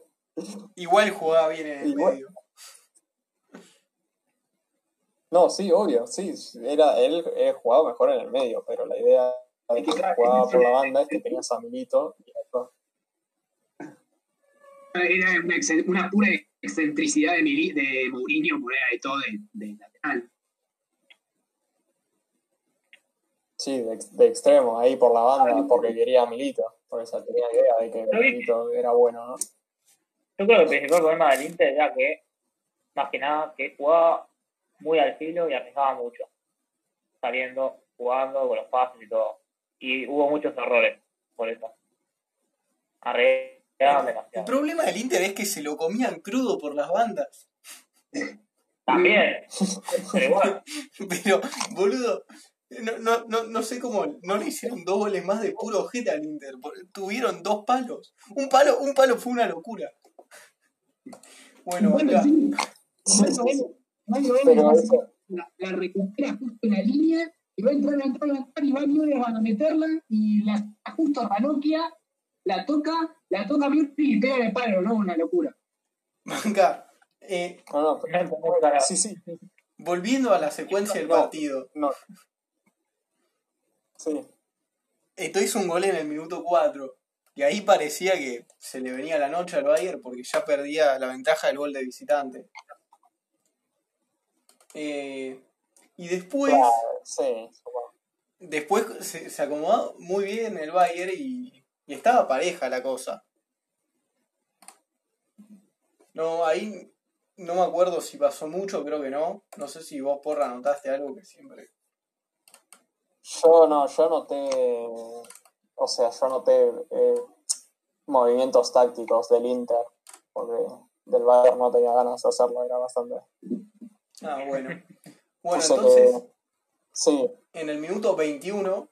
igual jugaba bien en el Igual. medio. No, sí, obvio, sí. Era, él eh, jugaba mejor en el medio, pero la idea de que jugaba por la banda es que tenías a Milito y después Era una, una pura excentricidad de, Mili, de Mourinho poner ahí todo de, de lateral. Sí, de, de extremo, ahí por la banda, porque quería a Milito. Porque esa tenía idea de que Milito era bueno, ¿no? Yo creo que el principal problema del Inter era que, más que nada, que jugaba muy al filo y arriesgaba mucho. Saliendo, jugando, con los pases y todo. Y hubo muchos errores por eso. Arriesgaban El demasiado. problema del Inter es que se lo comían crudo por las bandas. También, pero igual. Pero, boludo, no, no, no, no sé cómo no le hicieron dos goles más de puro ojete al Inter. Tuvieron dos palos. Un palo, un palo fue una locura. Bueno, Bueno, acá. sí. Mario Mario hacer- la, la recupera justo en la línea y va a entrar, va a entrar, va a entrar y va Müller van a meterla y la justo a Ranocchia, la toca, la toca y pega en el palo, ¿no? Una locura. Acá. Eh, No, no, sí, sí. volviendo a la secuencia del No. partido. No. Sí. Esto hizo un gol en el minuto 4. Y ahí parecía que se le venía la noche al Bayern porque ya perdía la ventaja del gol de visitante. Eh, y después, Claro, sí. supongo. después se, se acomodó muy bien el Bayern y, y estaba pareja la cosa. No, ahí no me acuerdo si pasó mucho, creo que no. No sé si vos, porra, notaste algo que siempre. Yo no, yo noté, o sea, yo noté eh, movimientos tácticos del Inter, porque del Bayern no tenía ganas de hacerlo, era bastante. Ah, bueno. Bueno, entonces. que, sí, En el minuto 21,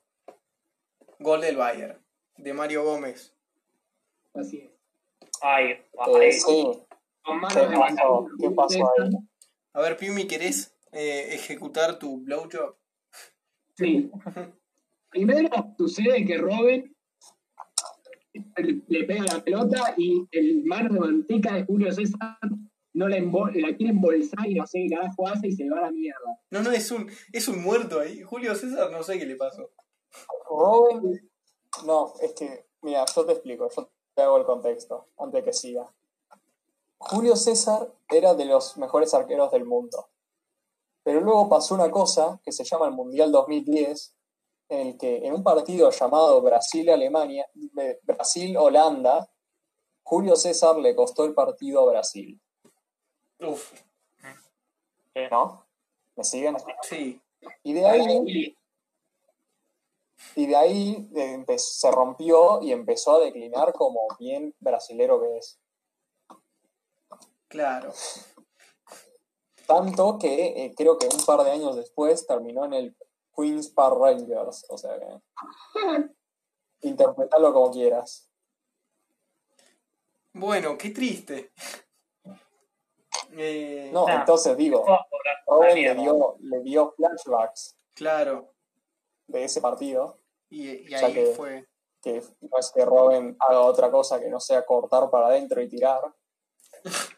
gol del Bayern, de Mario Gómez. Así es. Ay, eh, ay, sí. ¿Qué pasó ahí? A ver, Piumi, ¿querés eh, ejecutar tu blowjob? Sí. Primero sucede que Robin le le pega la pelota y el mano de manteca de Julio César no la, la quiere embolsar y no sé qué carajo hace y se va a la mierda. No, no, es un, es un muerto ahí. Julio César, no sé qué le pasó. Robin, no, es que, mira, yo te explico, yo te hago el contexto, antes de que siga. Julio César era de los mejores arqueros del mundo. Pero luego pasó una cosa que se llama el Mundial 2010, en el que en un partido llamado Brasil-Alemania, eh, Brasil-Holanda, Julio César le costó el partido a Brasil. Uf, ¿No? ¿Me siguen? sí. Y de ahí, y de ahí eh, se rompió y empezó a declinar como bien brasilero que es. Claro. Tanto que eh, creo que un par de años después terminó en el Queens Park Rangers. O sea que. Interpretalo como quieras. Bueno, qué triste. Eh, No, Nah. entonces digo, Owen le dio, le dio flashbacks Claro. de ese partido. Y, ahí que- fue. Que no es que Robin haga otra cosa que no sea cortar para adentro y tirar.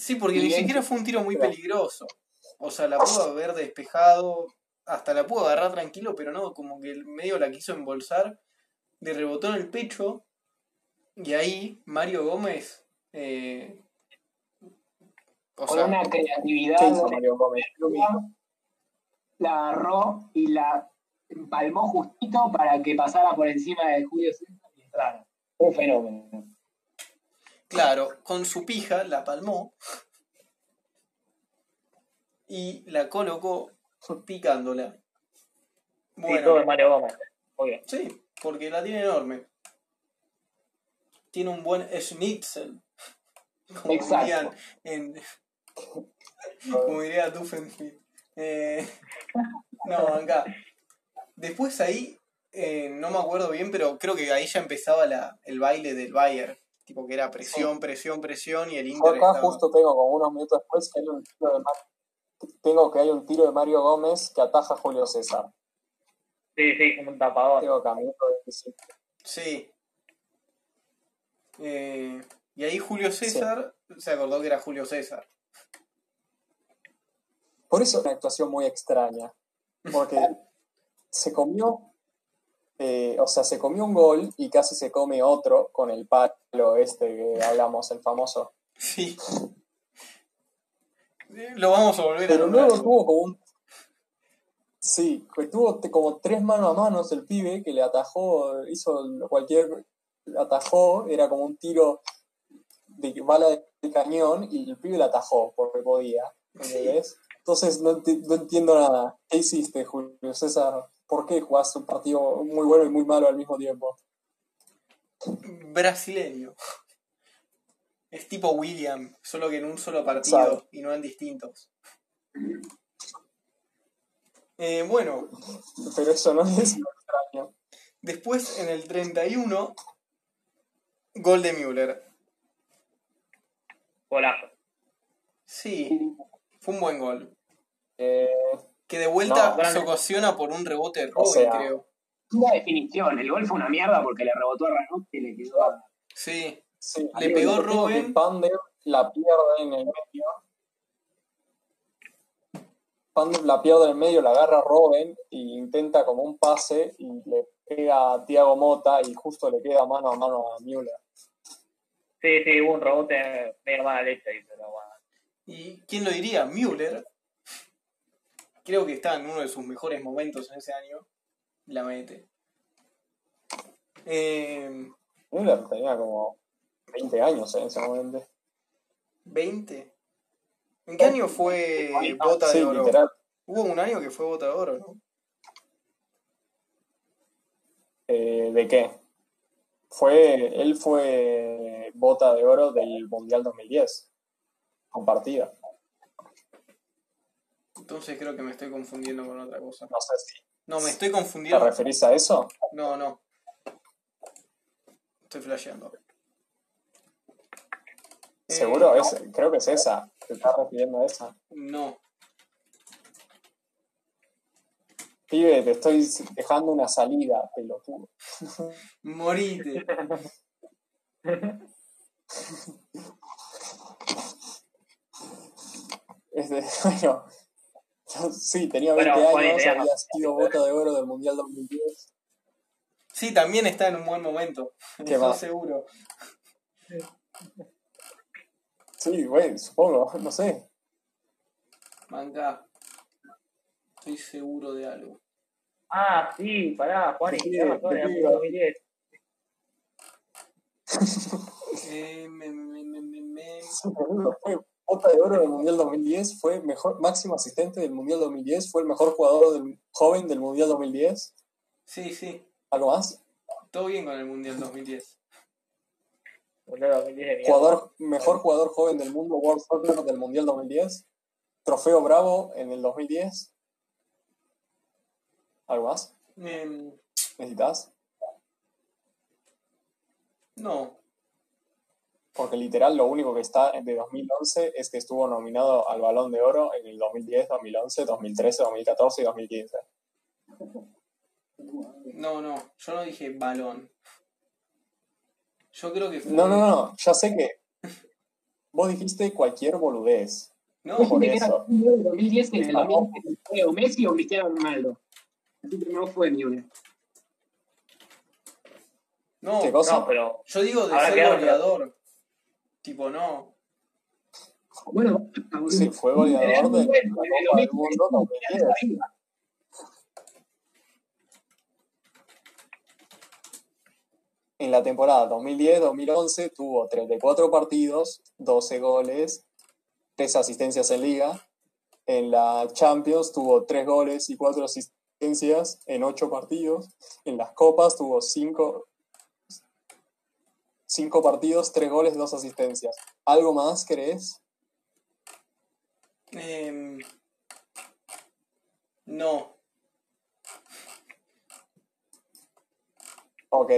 Sí, porque ni siquiera fue un tiro muy peligroso. O sea, la pudo haber despejado, hasta la pudo agarrar tranquilo, pero no, como que el medio la quiso embolsar, le rebotó en el pecho, y ahí Mario Gómez, eh, o Con sea, una ¿Qué creatividad hizo Mario Gómez? la agarró y la empalmó justito para que pasara por encima de Julio César y entrara. Un fenómeno. Claro, con su pija la palmó y la colocó picándola. Sí, todo Bueno, de Mario Gómez. Obvio. sí, porque la tiene enorme. Tiene un buen schnitzel. Como Exacto. dirían en, como diría Duffenfield. Eh, no, acá. Después ahí, eh, no me acuerdo bien, pero creo que ahí ya empezaba la, el baile del Bayern. Tipo que era presión, presión, presión y el Yo Inter acá estaba... justo tengo como unos minutos después que hay un tiro de Mar- tengo que hay un tiro de Mario Gómez que ataja a Julio César. Sí, sí, como un tapador. Camino. Sí. Eh, y ahí Julio César se acordó que era Julio César. Por eso es una actuación muy extraña. Porque se comió, eh, o sea, se comió un gol y casi se come otro con el palo este que hablamos, el famoso. Sí. Lo vamos a volver a Pero luego tuvo como un. Sí, tuvo como tres mano a manos el pibe que le atajó, hizo cualquier. Atajó, era como un tiro de bala de cañón y el pibe le atajó porque podía. ¿entendés? Entonces no, enti- no entiendo nada. ¿Qué hiciste, Julio César? ¿Por qué jugaste un partido muy bueno y muy malo al mismo tiempo? Brasileño. Es tipo William, solo que en un solo partido Sabe. y no en distintos. Eh, bueno, Pero eso no es extraño. después en el 31, gol de Müller. Golazo. Sí, fue un buen gol. Eh, Que de vuelta No, se ocasiona por un rebote de O Robin, sea, creo. Una definición. El gol fue una mierda porque le rebotó a Ramos y le quedó a... Sí, sí, Le pegó Robben. Pandev la pierde en el medio. Pandev la pierde en el medio, la agarra Robin e intenta como un pase y le pega a Thiago Mota y justo le queda mano a mano a Müller. Sí, sí, hubo un rebote medio mala leche ahí, pero bueno. ¿Y quién lo diría? Müller. Creo que está en uno de sus mejores momentos en ese año. La mete. Eh, Müller tenía como 20 años en ese momento. 20. ¿En qué año fue bota de Sí, oro? literal. Hubo un año que fue bota de oro, ¿no? Eh, ¿De qué? Fue, él fue bota de oro del Mundial 2010. Compartida. Entonces creo que me estoy confundiendo con otra cosa. No sé si No, me estoy te confundiendo. referís a eso. No, no. Estoy flasheando. Eh, Seguro, es, creo que es esa. Te estás refiriendo a esa. No. Pibe, te estoy dejando una salida, pelotudo. Morite. Este, bueno, sí, tenía 20 Bueno, Juan, años, te había sido bota de oro del Mundial 2010. Sí, también está en un buen momento. ¿Qué Eso va? seguro. Sí, güey, supongo, no sé. Manca. Estoy seguro de algo. Ah, sí, pará, Juan, y era sí, 2010. Eh, me, me, me, me, bota de oro del Mundial 2010, fue mejor máximo asistente del Mundial 2010, fue el mejor jugador del, joven del Mundial 2010. Sí, sí. ¿Algo más? Todo bien con el Mundial 2010. Mundial 2010 de mierda. Jugador, mejor jugador joven del mundo, World Soccer del Mundial 2010. Trofeo Bravo en el 2010. ¿Algo más? Em, ¿Necesitas? no. Porque literal lo único que está de 2011 es que estuvo nominado al Balón de Oro en el 2010, 2011, 2013, 2014 y 2015. No, no. Yo no dije balón. Yo creo que fue. No, no, no, ya sé que vos dijiste cualquier boludez. No, Por Dijiste que era eso. el 2010 en el 2010 fue o Messi o Cristiano Ronaldo. Así que no fue Müller. no. ¿Qué cosa? No, pero Yo digo de ser goleador. Tipo, no. Bueno, Sí, fue goleador de la en el del Mundo 2010. 2010. En la temporada 2010-2011 tuvo 34 partidos, 12 goles, 3 asistencias en liga. En la Champions tuvo 3 goles y 4 asistencias en 8 partidos. En las Copas tuvo 5 cinco partidos, 3 goles, 2 asistencias. ¿Algo más crees? Em, no. Ok,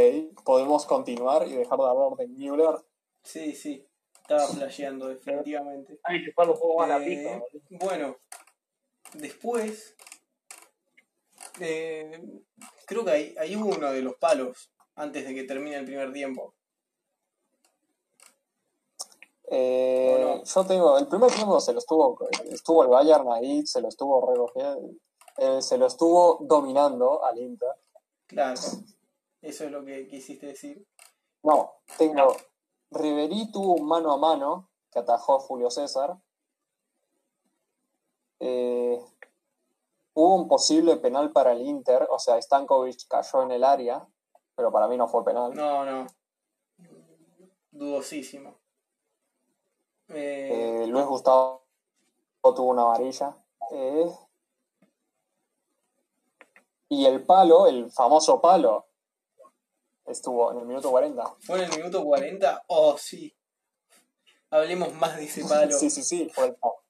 podemos continuar y dejar de hablar de Müller. Sí, sí. Estaba flasheando, definitivamente. hay que un poco más la boludo. bueno, después Eh, creo que ahí, ahí hubo uno de los palos antes de que termine el primer tiempo. Eh, ¿O no? Yo tengo, el primer tiempo se lo estuvo, estuvo el Bayern ahí, se lo estuvo recogiendo, eh, se lo estuvo dominando al Inter. Claro. Eso es lo que quisiste decir. No, tengo, Riverí tuvo un mano a mano que atajó a Julio César. Eh, hubo un posible penal para el Inter, o sea, Stankovic cayó en el área, pero para mí no fue penal. No, no. Dudosísimo. Eh, Luis Gustavo tuvo una varilla. Eh, y el palo, el famoso palo, estuvo en el minuto 40. ¿Fue en el minuto 40? Oh, sí. Hablemos más de ese palo. Sí, sí, sí, fue el palo.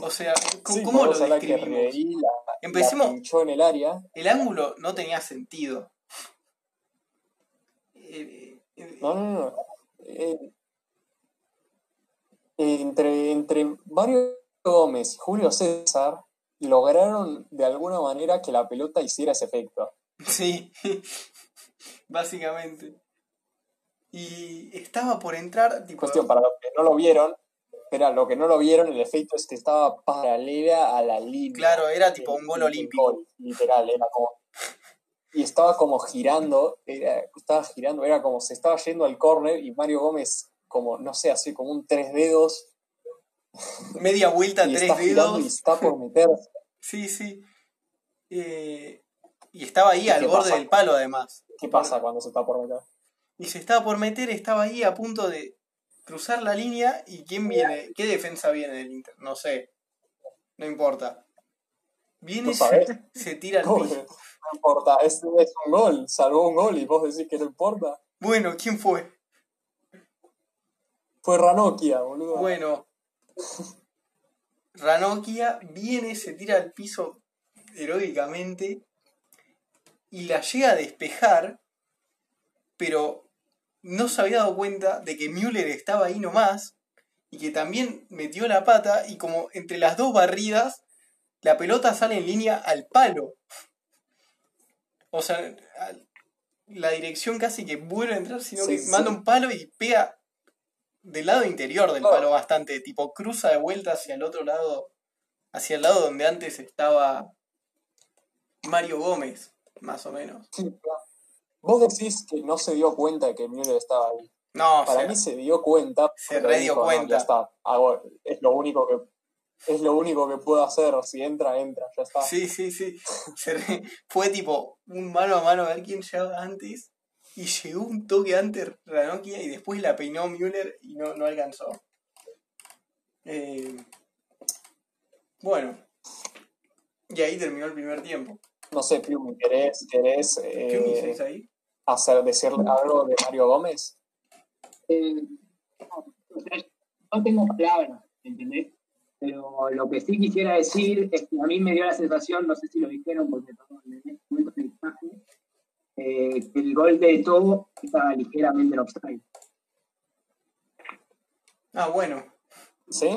O sea, ¿cómo, Sí, cómo lo que describimos? La, Empecemos. la en el área. El ángulo no tenía sentido. Eh, No, no, no. Eh, entre, entre Mario Gómez y Julio César lograron de alguna manera que la pelota hiciera ese efecto. Sí, básicamente. Y estaba por entrar, tipo, Cuestión, para los que no lo vieron, era lo que no lo vieron, el efecto es que estaba paralela a la línea. claro, era tipo un gol olímpico. gol, literal, era como. Y estaba como girando, era, estaba girando, era como se estaba yendo al córner y Mario Gómez, como, no sé, así como un tres dedos, Media vuelta, y tres está girando y dedos. está por meterse. Sí, sí. Eh, y estaba ahí ¿Y al borde pasa? del palo, además. ¿Qué pasa cuando se está por meter? Y se estaba por meter, estaba ahí a punto de cruzar la línea. ¿Y quién viene? ¿Qué defensa viene del Inter? No sé. No importa. Viene, se, se tira al ¿Cómo piso. No importa, es, es un gol, salvó un gol y vos decís que no importa. Bueno, ¿quién fue? Fue Ranocchia, boludo. Bueno, Ranocchia viene, se tira al piso heroicamente y la llega a despejar, pero no se había dado cuenta de que Müller estaba ahí nomás y que también metió la pata y como entre las dos barridas la pelota sale en línea al palo. O sea, la dirección casi que vuelve a entrar, sino Sí, que sí. manda un palo y pega del lado interior del Oh. palo bastante, tipo cruza de vuelta hacia el otro lado, hacia el lado donde antes estaba Mario Gómez, más o menos. Sí. Vos decís que no se dio cuenta de que Müller estaba ahí. No, Para mí se dio cuenta. se pero re dio dijo, "No, cuenta". ya está, hago- es lo único que es lo único que puedo hacer. Si entra, entra, ya está. sí, sí, sí. Re- fue tipo un mano a mano a ver quién llegaba antes y llegó un toque antes Ranocchia y después la peinó Müller y no, no alcanzó. Eh, bueno, y ahí terminó el primer tiempo. No sé, Piumi, ¿querés, querés ¿Qué eh, dices ahí? hacer, decirle algo de Mario Gómez? Eh, no, o sea, no tengo palabras, ¿entendés? Pero lo que sí quisiera decir es que a mí me dio la sensación, no sé si lo dijeron porque todo en este momento del mensaje, eh, que el gol de todo estaba ligeramente en offside. Ah, bueno. ¿Sí?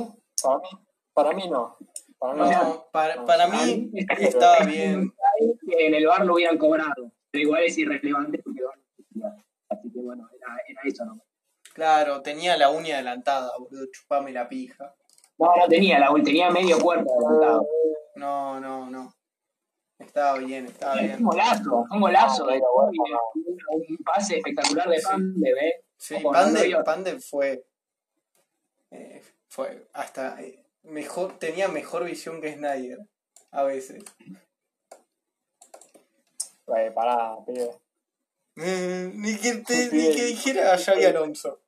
Para mí, para mí no. Para mí No, no. para, para Para mí mí estaba bien. Que en el bar lo hubieran cobrado, pero igual es irrelevante porque el no existía. Así que bueno, era, era eso nomás. Claro, tenía la uña adelantada, boludo. Chupame la pija. No, no tenía la tenía medio cuerpo adelantado. No, no, no. Estaba bien, estaba bien. un golazo, un golazo. De- un, un pase espectacular de Sí. Pan de B. Sí, Pande. Pande fue. eh, fue hasta. eh, mejor Tenía mejor visión que Snyder. A veces. Eh, pará, pibe. Eh, ni, que te- ni que dijera a Xavi Alonso.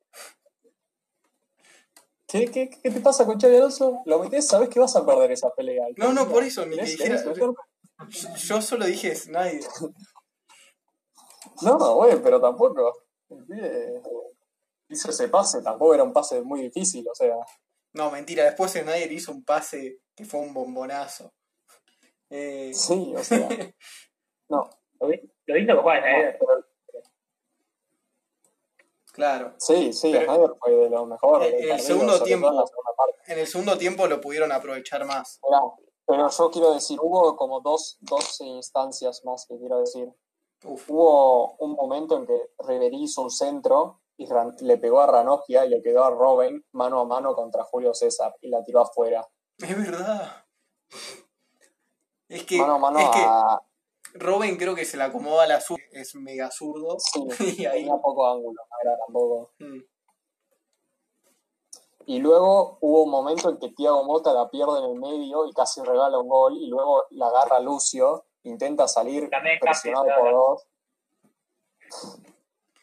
¿Qué, qué, ¿Qué te pasa con Xavi Alonso? Lo metés, sabés que vas a perder esa pelea. No, no, por eso, ni que ¿Querés- dijera. querés meterme? Yo solo dije Snyder. No, no, güey, pero tampoco. Hizo ese pase, tampoco era un pase muy difícil, o sea. No, mentira, después Snyder hizo un pase que fue un bombonazo. Eh, Sí, o sea. No, ¿Lo vi- lo viste que juega Snyder? Claro. sí, sí, Snyder fue de lo mejor. El Carrillo, segundo tiempo. en el segundo tiempo lo pudieron aprovechar más. Pero yo quiero decir, hubo como dos, dos instancias más que quiero decir. Uf. Hubo un momento en que Ribery hizo un centro y Ran- le pegó a Ranocchia y le quedó a Robin mano a mano contra Julio César y la tiró afuera. Es verdad. Es que, mano a mano es que a... Robin creo que se la acomoda a la sur, es mega zurdo. Sí, Y ahí. tenía poco ángulo, era tampoco. Mm. Y luego hubo un momento en que Thiago Mota la pierde en el medio y casi regala un gol y luego la agarra Lucio, intenta salir También presionado por dos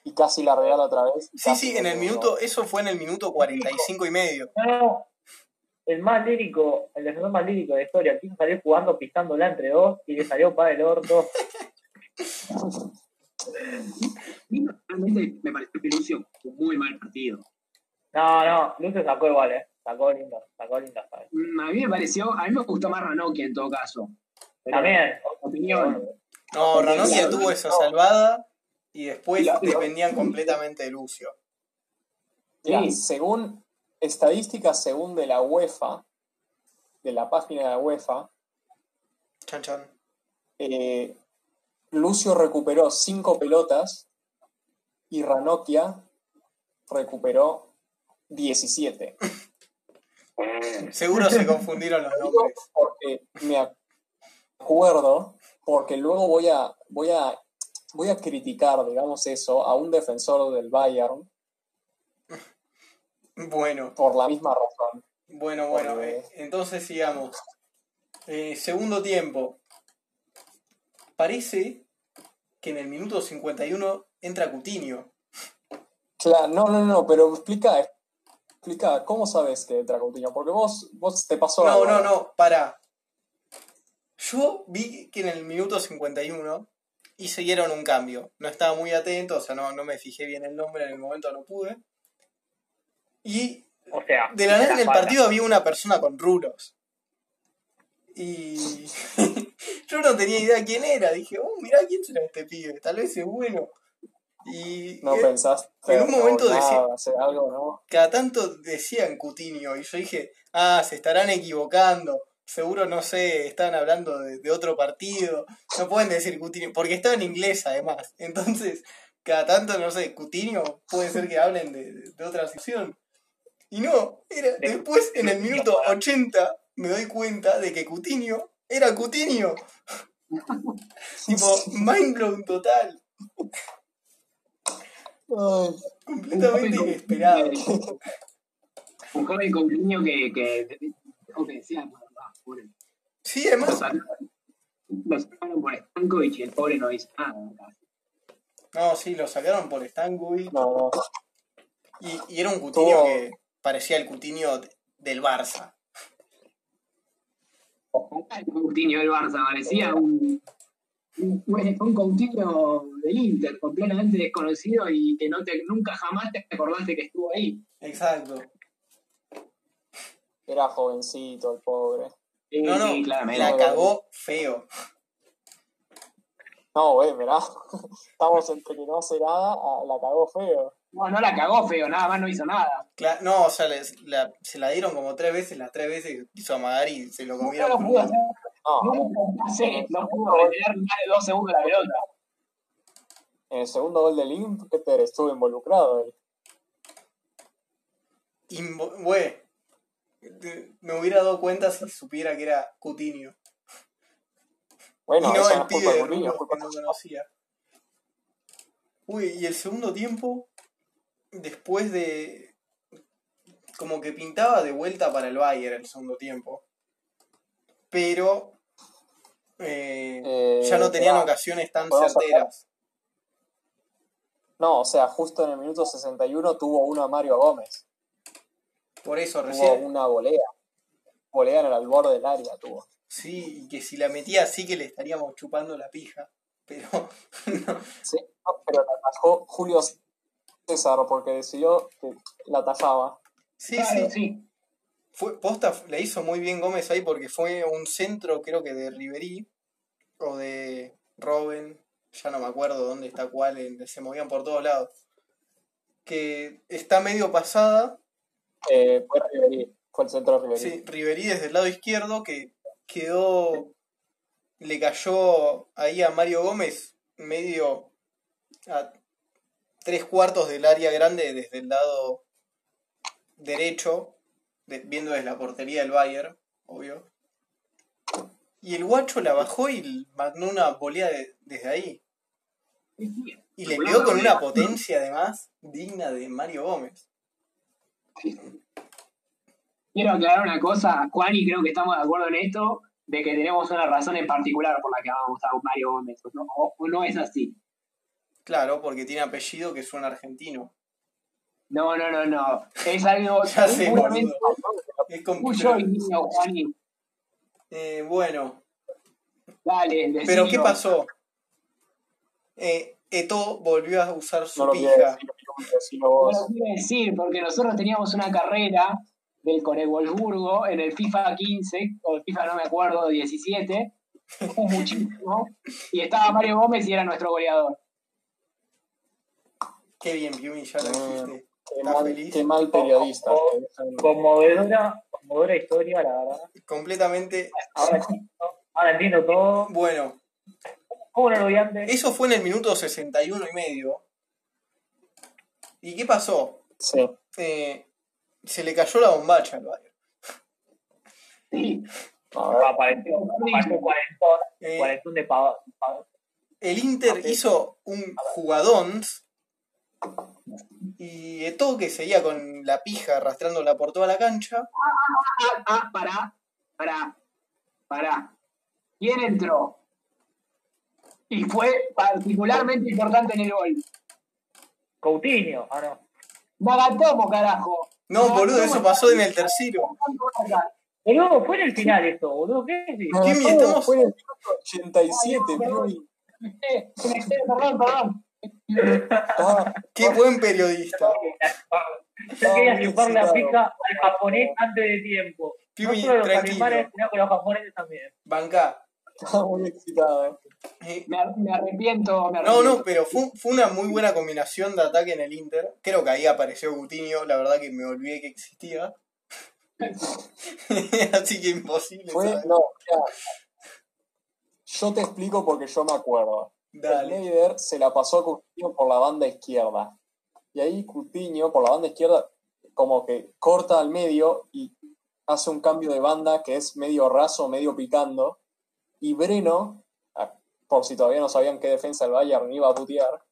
y casi la regala otra vez. Sí, sí, en el minuto, gol. eso fue en el minuto 45 y medio. No, no. El más lírico, el defensor más lírico de la historia, quiso salir jugando pisándola entre dos y le salió para el orto. Realmente me pareció que Lucio jugó un muy mal partido. No, no, Lucio sacó igual, eh. Sacó lindo, sacó lindo, ¿sabes? Mm, A mí me pareció, a mí me gustó más Ranocchia en todo caso. Pero, También. Opinión. No, Ranocchia la- tuvo esa salvada y después La- dependían completamente de Lucio. Sí. según estadísticas según de la UEFA, de la página de la UEFA, Chan chan. eh, Lucio recuperó cinco pelotas y Ranocchia recuperó 17. Seguro se confundieron los nombres. Porque me acuerdo, porque luego voy a, voy a, voy a criticar, digamos eso, a un defensor del Bayern Bueno, por la misma razón. bueno, bueno. Porque- eh, entonces sigamos. Eh, segundo tiempo. Parece que en el minuto 51 entra Coutinho. Claro, no, no, no, pero explica, explica, ¿cómo sabes que entra Coutinho? Porque vos, vos te pasó No, algo, no, no, para. Yo vi que en el minuto 51 hicieron un cambio. No estaba muy atento, o sea, no, no me fijé bien el nombre, en el momento no pude. Y O sea, de la nada en el falta. partido había una persona con rulos. Y yo no tenía idea quién era. Dije, oh, mirá quién será este pibe, tal vez es bueno. Y No eh, pensaste en un momento decía- hacer algo, ¿no? cada tanto decían Coutinho y yo dije, ah, se estarán equivocando. Seguro, no sé, están hablando de, de otro partido. No pueden decir Coutinho, porque estaba en inglés además. Entonces, cada tanto, no sé, Coutinho puede ser que hablen de, de- de otra sección. Y no, era, después en el minuto 80 me doy cuenta de que Coutinho era Coutinho. tipo, mind blown total. Completamente inesperado. Un joven con un niño que, que, o que decía, va, pobre. Sí, Lo además, sacaron, lo sacaron por Stankovic y el pobre no hizo nada. no, sí, lo sacaron por Stankovic. no. Y, y era un Coutinho Tuvo- que parecía el Coutinho de- del Barça. El Coutinho del Barça parecía un, un, un Coutinho del Inter, completamente desconocido y que no te, nunca jamás te acordaste que estuvo ahí. Exacto. Era jovencito el pobre. Sí, No, no, sí, la cagó feo. No, güey, mirá. Estamos entre que no hace nada a la cagó feo. No, no la cagó feo, nada más no hizo nada. Cla- no, o sea, les- la- se la dieron como tres veces, las tres veces quiso amagar y se lo No comieron. lo pudo hacer, No, no, no, no pudo retener más de dos segundos la pelota. en el segundo gol del Inter estuvo involucrado él. Invo- Güey, me hubiera dado cuenta si supiera que era Coutinho. Bueno, y no el no es pibe culpa de de que no conocía. Uy, y el segundo tiempo, después de. Como que pintaba de vuelta para el Bayern el segundo tiempo. Pero. eh, Eh, ya no tenían mirá, ocasiones tan certeras. No, o sea, justo en el minuto 61 tuvo uno a Mario Gómez. Por eso, Tuvo recién. una volea. Volea en el borde del área tuvo. Sí, y que si la metía así que le estaríamos chupando la pija. Pero. no. Sí, no, pero la atajó Julio César porque decidió que la atajaba. Sí, Claro, sí. sí. Fue, posta le hizo muy bien Gómez ahí porque fue un centro, creo que de Riverí o de Robben, ya no me acuerdo dónde está cuál, en- se movían por todos lados. Que está medio pasada, Eh, fue Ribery, fue el centro de Ribery. sí, Riverí desde el lado izquierdo, que, quedó. Le cayó ahí a Mario Gómez medio a tres cuartos del área grande desde el lado derecho, de- viendo desde la portería del Bayern, obvio. Y el guacho la bajó y mandó una volea de- desde ahí. Y le pegó con una potencia además digna de Mario Gómez. Quiero aclarar una cosa, Juan, y creo que estamos de acuerdo en esto, de que tenemos una razón en particular por la que vamos a Mario Gómez, ¿o no, o- o no es así? Claro, porque tiene apellido que suena argentino. No, no, no, no. Es algo Ya sé, puramente Es Juani. Eh, bueno, Dale, pero. ¿qué pasó? Eh, Eto volvió a usar su No pija. decir, quiero decirlo No vos. lo quiero decir, porque nosotros teníamos una carrera del con el Wolfsburgo en el FIFA 15, o el FIFA no me acuerdo, 17, fue muchísimo, y estaba Mario Gómez y era nuestro goleador. Qué bien, Piumi, ya lo dijiste. Qué ¿Estás mal, feliz? qué mal periodista. Conmovedora, conmovedora historia, la verdad. Completamente. Ahora, entiendo- ahora entiendo todo. Bueno, ¿Cómo no lo vi antes? eso fue en el minuto 61 y medio. ¿Y qué pasó? Sí. Eh, se le cayó la bombacha al Bayern. Sí. Apareció, apareció cuarentón, Eh, cuarentón de el Inter hizo un jugadón y Eto que seguía con la pija arrastrándola por toda la cancha. Ah, ah, pará, pará, pará. ¿Quién entró? Y fue particularmente importante en el gol. Coutinho, ah no. Carajo. No, boludo, eso pasó en el tercero. Boludo, fue en el final esto, boludo, ¿qué decís? no, Kimi, no, estamos- Fue en el minuto 87, Piumi. Eh, Perdón, perdón. Ah, Qué buen periodista. Yo quería chupar la pica al japonés antes de tiempo. No Piumi, solo los tranquilo. alemanes, sino que los japoneses también. Banca. Estaba muy excitado. eh. Me, ar- me arrepiento, me No, arrepiento. no, pero fue, fue una muy buena combinación de ataque en el Inter. Creo que ahí apareció Coutinho, la verdad que me olvidé que existía. Así que imposible. Fue, no. Yo te explico porque yo me acuerdo. Dale. Schneider se la pasó a Coutinho por la banda izquierda. Y ahí Coutinho, por la banda izquierda, como que corta al medio y hace un cambio de banda que es medio raso, medio picando. Y Breno, ah, por si todavía no sabían qué defensa el Bayern iba a putear,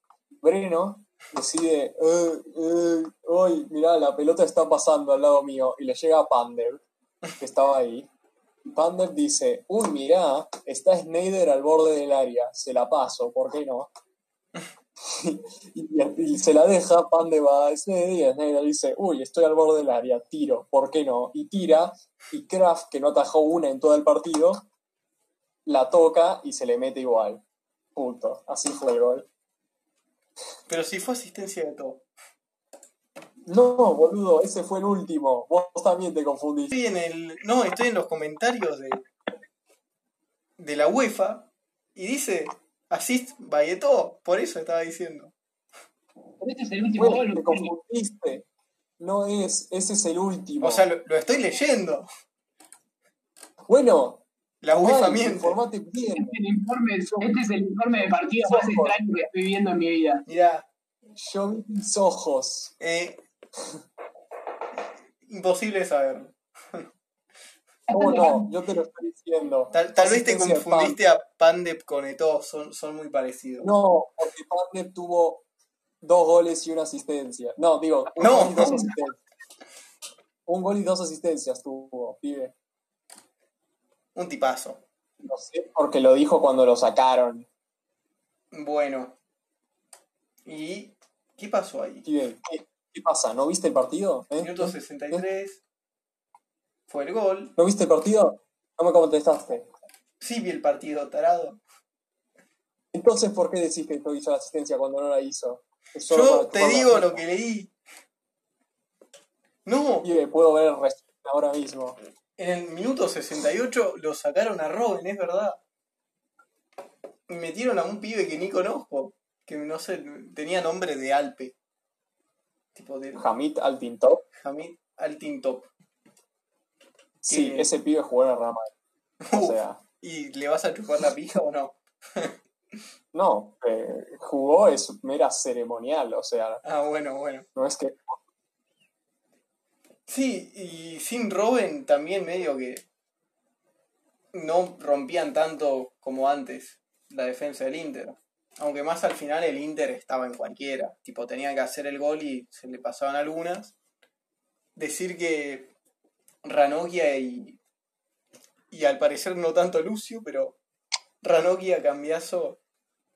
Breno decide, eh, eh, uy, mirá, la pelota está pasando al lado mío. Y le llega a Pandev, que estaba ahí. Pandev dice, uy, mirá, está Schneider al borde del área, se la paso, ¿por qué no? y, se la deja, Pandev va a Schneider y Schneider dice, uy, estoy al borde del área, tiro, ¿por qué no? Y tira, y Kraft, que no atajó una en todo el partido, la toca y se le mete igual. Punto. Así fue el gol. Pero si fue asistencia de todo. No, boludo, ese fue el último. Vos también te confundiste. Estoy en el. No, estoy en los comentarios de. de la UEFA. Y dice. Assist Eto'o. Por eso estaba diciendo. Pero este es el último Bueno, gol. te confundiste. No es, ese es el último. O sea, lo, lo estoy leyendo. bueno, La UEFA Juan, miente. informate bien. Este es el informe, este es el informe de partido más extraño que estoy viendo en mi vida. Mirá. Yo vi mis ojos. Eh, imposible saberlo. ¿Cómo no? Yo te lo estoy diciendo. Tal, tal vez te confundiste a Pandep con Eto'o. Son, son muy parecidos. No, porque Pandep tuvo dos goles y una asistencia. No, digo, un No. gol y dos asistencias. Un gol y dos asistencias tuvo, pibe. Un tipazo. No sé, porque lo dijo cuando lo sacaron. Bueno. ¿Y qué pasó ahí? Pibe, ¿qué, qué pasa? ¿No viste el partido? ¿Eh? Minuto 63. Fue el gol. ¿No viste el partido? No me contestaste. Sí, vi el partido, tarado. Entonces, ¿por qué decís que no hizo la asistencia cuando no la hizo? Yo te digo lo que leí. No, Pibe, puedo ver el resumen ahora mismo. en el minuto 68 lo sacaron a Robin, es verdad. Y metieron a un pibe que ni conozco. Que no sé, tenía nombre de Alpe. Tipo de Hamid Altintop. Hamid Altintop. Sí, Que- ese pibe jugó Real Madrid. O sea, ¿Y le vas a chupar la pija o no? no, eh, jugó es mera ceremonial, o sea, Ah, bueno, bueno. no es que Sí, y sin Robin también medio que no rompían tanto como antes la defensa del Inter. Aunque más al final el Inter estaba en cualquiera. Tipo, tenía que hacer el gol y se le pasaban algunas. Decir que Ranocchia y, y al parecer no tanto Lucio, pero Ranocchia, Cambiazo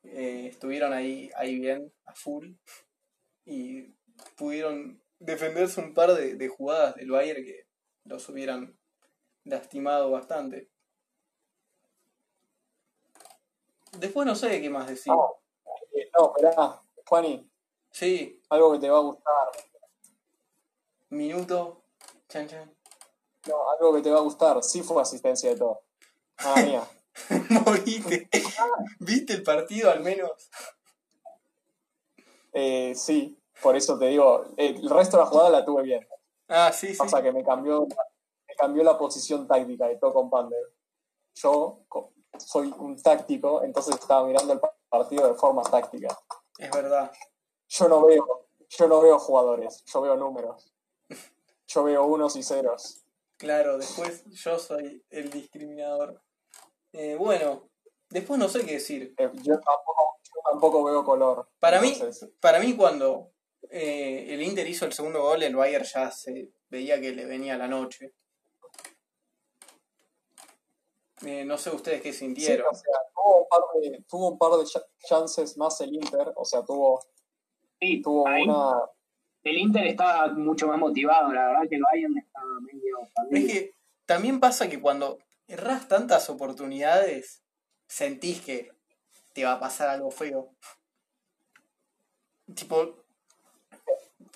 eh, estuvieron ahí, ahí bien, a full. Y pudieron defenderse un par de, de jugadas del Bayern que los hubieran lastimado bastante. Después no sé qué más decir. No, eh, no, esperá, Juani, Sí, algo que te va a gustar. minuto. Chan chan. No, algo que te va a gustar. Sí fue asistencia de todo. Ah, mía. Moriste. ¿Viste el partido al menos? Eh, sí, por eso te digo, eh, el resto de la jugada la tuve bien. Ah, sí, sí. Pasa que me cambió, me cambió la posición táctica de todo con Pander. Yo soy un táctico, entonces estaba mirando el pa- partido de forma táctica. Es verdad. Yo no veo, yo no veo jugadores, yo veo números. Yo veo unos y ceros. Claro, después yo soy el discriminador. Eh, bueno, después no sé qué decir. Eh, yo, tampoco, yo tampoco veo color. Para mí, para mí cuando eh, el Inter hizo el segundo gol, el Bayern ya se veía que le venía la noche. Eh, no sé ustedes qué sí, sintieron. o sea, tuvo un par de, tuvo un par de ch- chances más el Inter, o sea, tuvo, Sí, tuvo ahí una... el Inter estaba mucho más motivado, la verdad que el Bayern estaba medio Es perdido. que también pasa que cuando erras tantas oportunidades, sentís que te va a pasar algo feo. Tipo,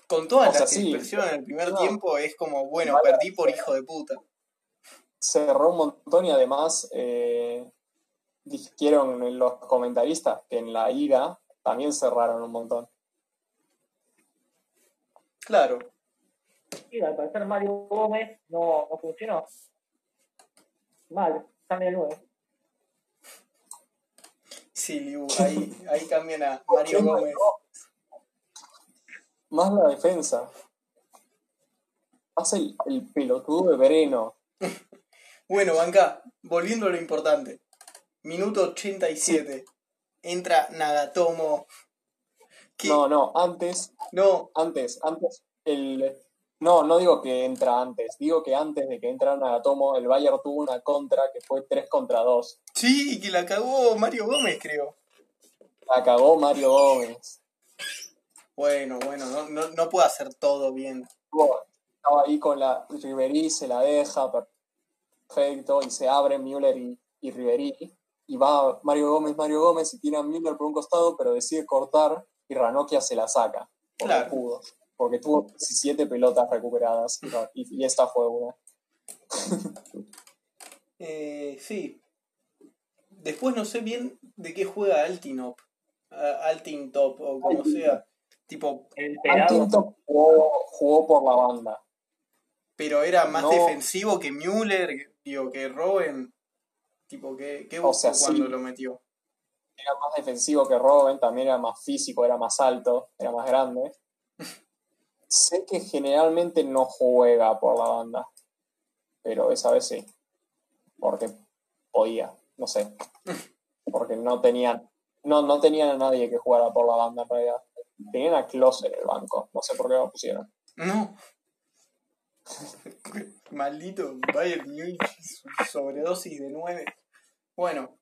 con toda O sea, la sí. en el primer No. tiempo es como, bueno, perdí por hijo de puta. Cerró un montón y además eh, dijeron los comentaristas que en la ida también cerraron un montón. Claro, Sí, al parecer Mario Gómez no, no funcionó. Mal, cambia el 9. sí, Liu, ahí, ahí cambian a Mario Gómez. Más la defensa. Más el, el pelotudo de Vereno. Bueno, Banca, volviendo a lo importante. Minuto 87. Entra Nagatomo. No, no, antes, no, antes, antes, el... No, no digo que entra antes, digo que antes de que entrara Nagatomo, el Bayern tuvo una contra que fue 3 contra 2. sí, que la cagó Mario Gómez, creo. La cagó Mario Gómez. Bueno, bueno, no, no, no puedo hacer todo bien. Estaba ahí con la Riverí, se la deja, perfecto, y se abre Müller y, y Riverí. Y va Mario Gómez, Mario Gómez, y tira a Müller por un costado, pero decide cortar y Ranocchia se la saca. Porque Claro. pudo. Porque tuvo 17 pelotas recuperadas y, esta fue una. Eh, sí. Después no sé bien de qué juega Altinop. Ah, Altintop o como sea. Tipo, El pelado. Antinto jugó, jugó por la banda. Pero era más No. defensivo que Müller, digo, que Robben. Tipo, ¿qué, qué O sí. cuando lo metió? Era más defensivo que Robben, también era más físico, era más alto, era más grande. sé que generalmente no juega por la banda, pero esa vez sí. Porque podía, no sé. Porque no tenían, no, no tenían a nadie que jugara por la banda en realidad. Tenían a Klose en el banco, no sé por qué lo pusieron. No. Maldito Bayern Múnich, su sobredosis de 9. Bueno,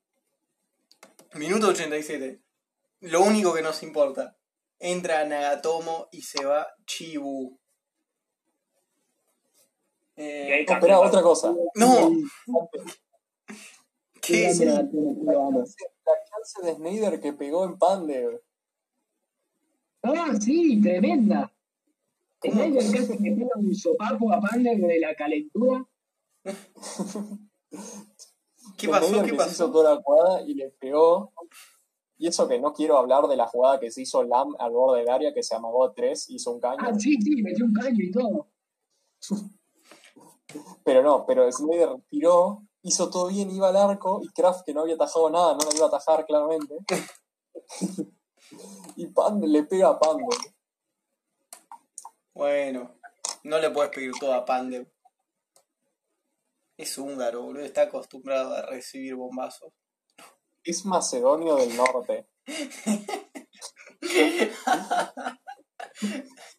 minuto 87. Lo único que nos importa. Entra Nagatomo y se va Chibu. Y Eh, ahí Espera, otra cosa. no, Qué ¿qué? grande la chance de Snyder que pegó en Pandev. Ah, sí, tremenda. Snyder casi que pega un sopapo a Pander de la calentura. ¿Qué pasó? ¿Qué hizo pasó? toda la jugada y le pegó. Y eso que no quiero hablar de la jugada que se hizo Lam al borde del área, que se amagó a tres, hizo un caño. Ah, sí, sí, metió un caño y todo. Pero no, pero Snyder tiró hizo todo bien, iba al arco, y Kraft, que no había atajado nada, no lo iba a atajar claramente. y Pande le pega a Pande. Bueno, no le puedes pedir todo a Pandev. Es húngaro, boludo. Está acostumbrado a recibir bombazos. Es macedonio del norte.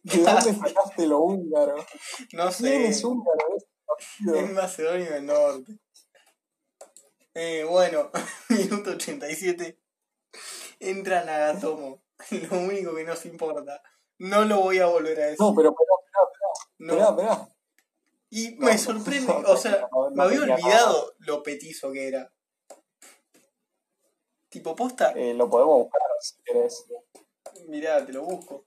¿De dónde sacaste lo húngaro? No sé. ¿Quién es húngaro? Es Macedonio del Norte. Eh, bueno, minuto 87. Entra Nagatomo. Lo único que nos importa. No lo voy a volver a decir. No, pero espera. Espera, espera. Y No, me sorprende, no, o sea, no, me había olvidado lo petizo que era. Tipo posta, Eh, lo podemos buscar si querés. mirá, te lo busco.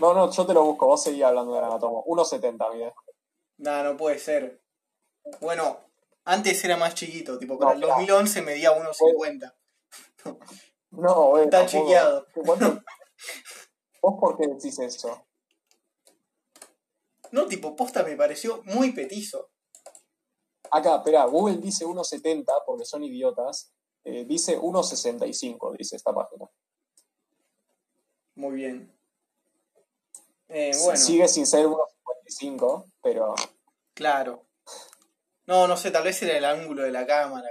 No, no, yo te lo busco, vos seguís hablando de Nagatomo. 1.70, mire. Nah, no puede ser. Bueno, antes era más chiquito, tipo, para el claro. 2011 medía 1.50. No, bueno. Está chequeado. ¿Cuánto- ¿Vos por qué decís eso? No, tipo, posta me pareció muy petizo. Acá, espera, Google dice 1.70 porque son idiotas. Eh, dice 1.65, dice esta página. Muy bien. Eh, bueno, Sigue sin ser 1.55, pero claro. No, no sé, tal vez era el ángulo de la cámara,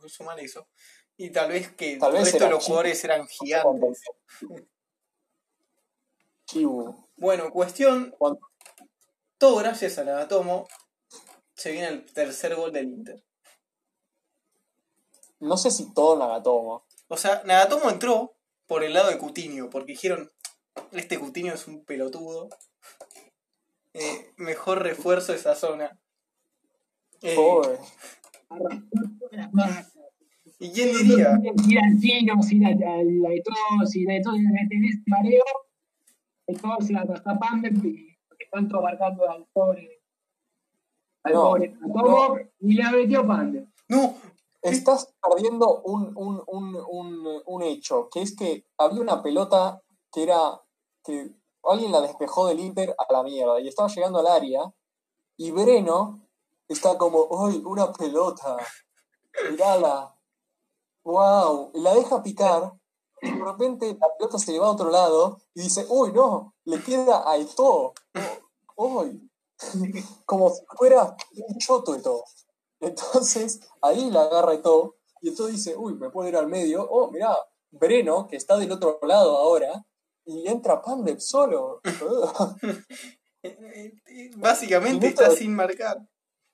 puso mal eso. Y tal vez que Tal el vez resto de era los chico. jugadores eran gigantes. Bueno, cuestión, todo gracias a Nagatomo, se viene el tercer gol del Inter. No sé si todo Nagatomo. O sea, Nagatomo entró por el lado de Coutinho, porque dijeron, este Coutinho es un pelotudo. Eh, mejor refuerzo esa zona. Eh, Pobre. ¿Y quién diría? Ir al chino, ir a, a la de todos, ir de todos, de tenés mareo, se la está Pander, porque están abarcando al pobre, al No, pobre y le metió Pander. No, Estás perdiendo un, un, un, un, un hecho, que es que había una pelota que era que alguien la despejó del Inter a la mierda y estaba llegando al área y Breno está como, ¡ay, una pelota! Mirala. ¡Wow! La deja picar y de repente la pelota se le va a otro lado y dice, ¡uy, no! Le queda a Eto'o. ¡Uy! Como si fuera un choto Eto'o. Entonces, ahí la agarra Eto'o y Eto'o dice, uy, me puedo ir al medio. Oh, mirá, Breno, que está del otro lado ahora, y entra Pandev solo. Básicamente Minuto- está sin marcar.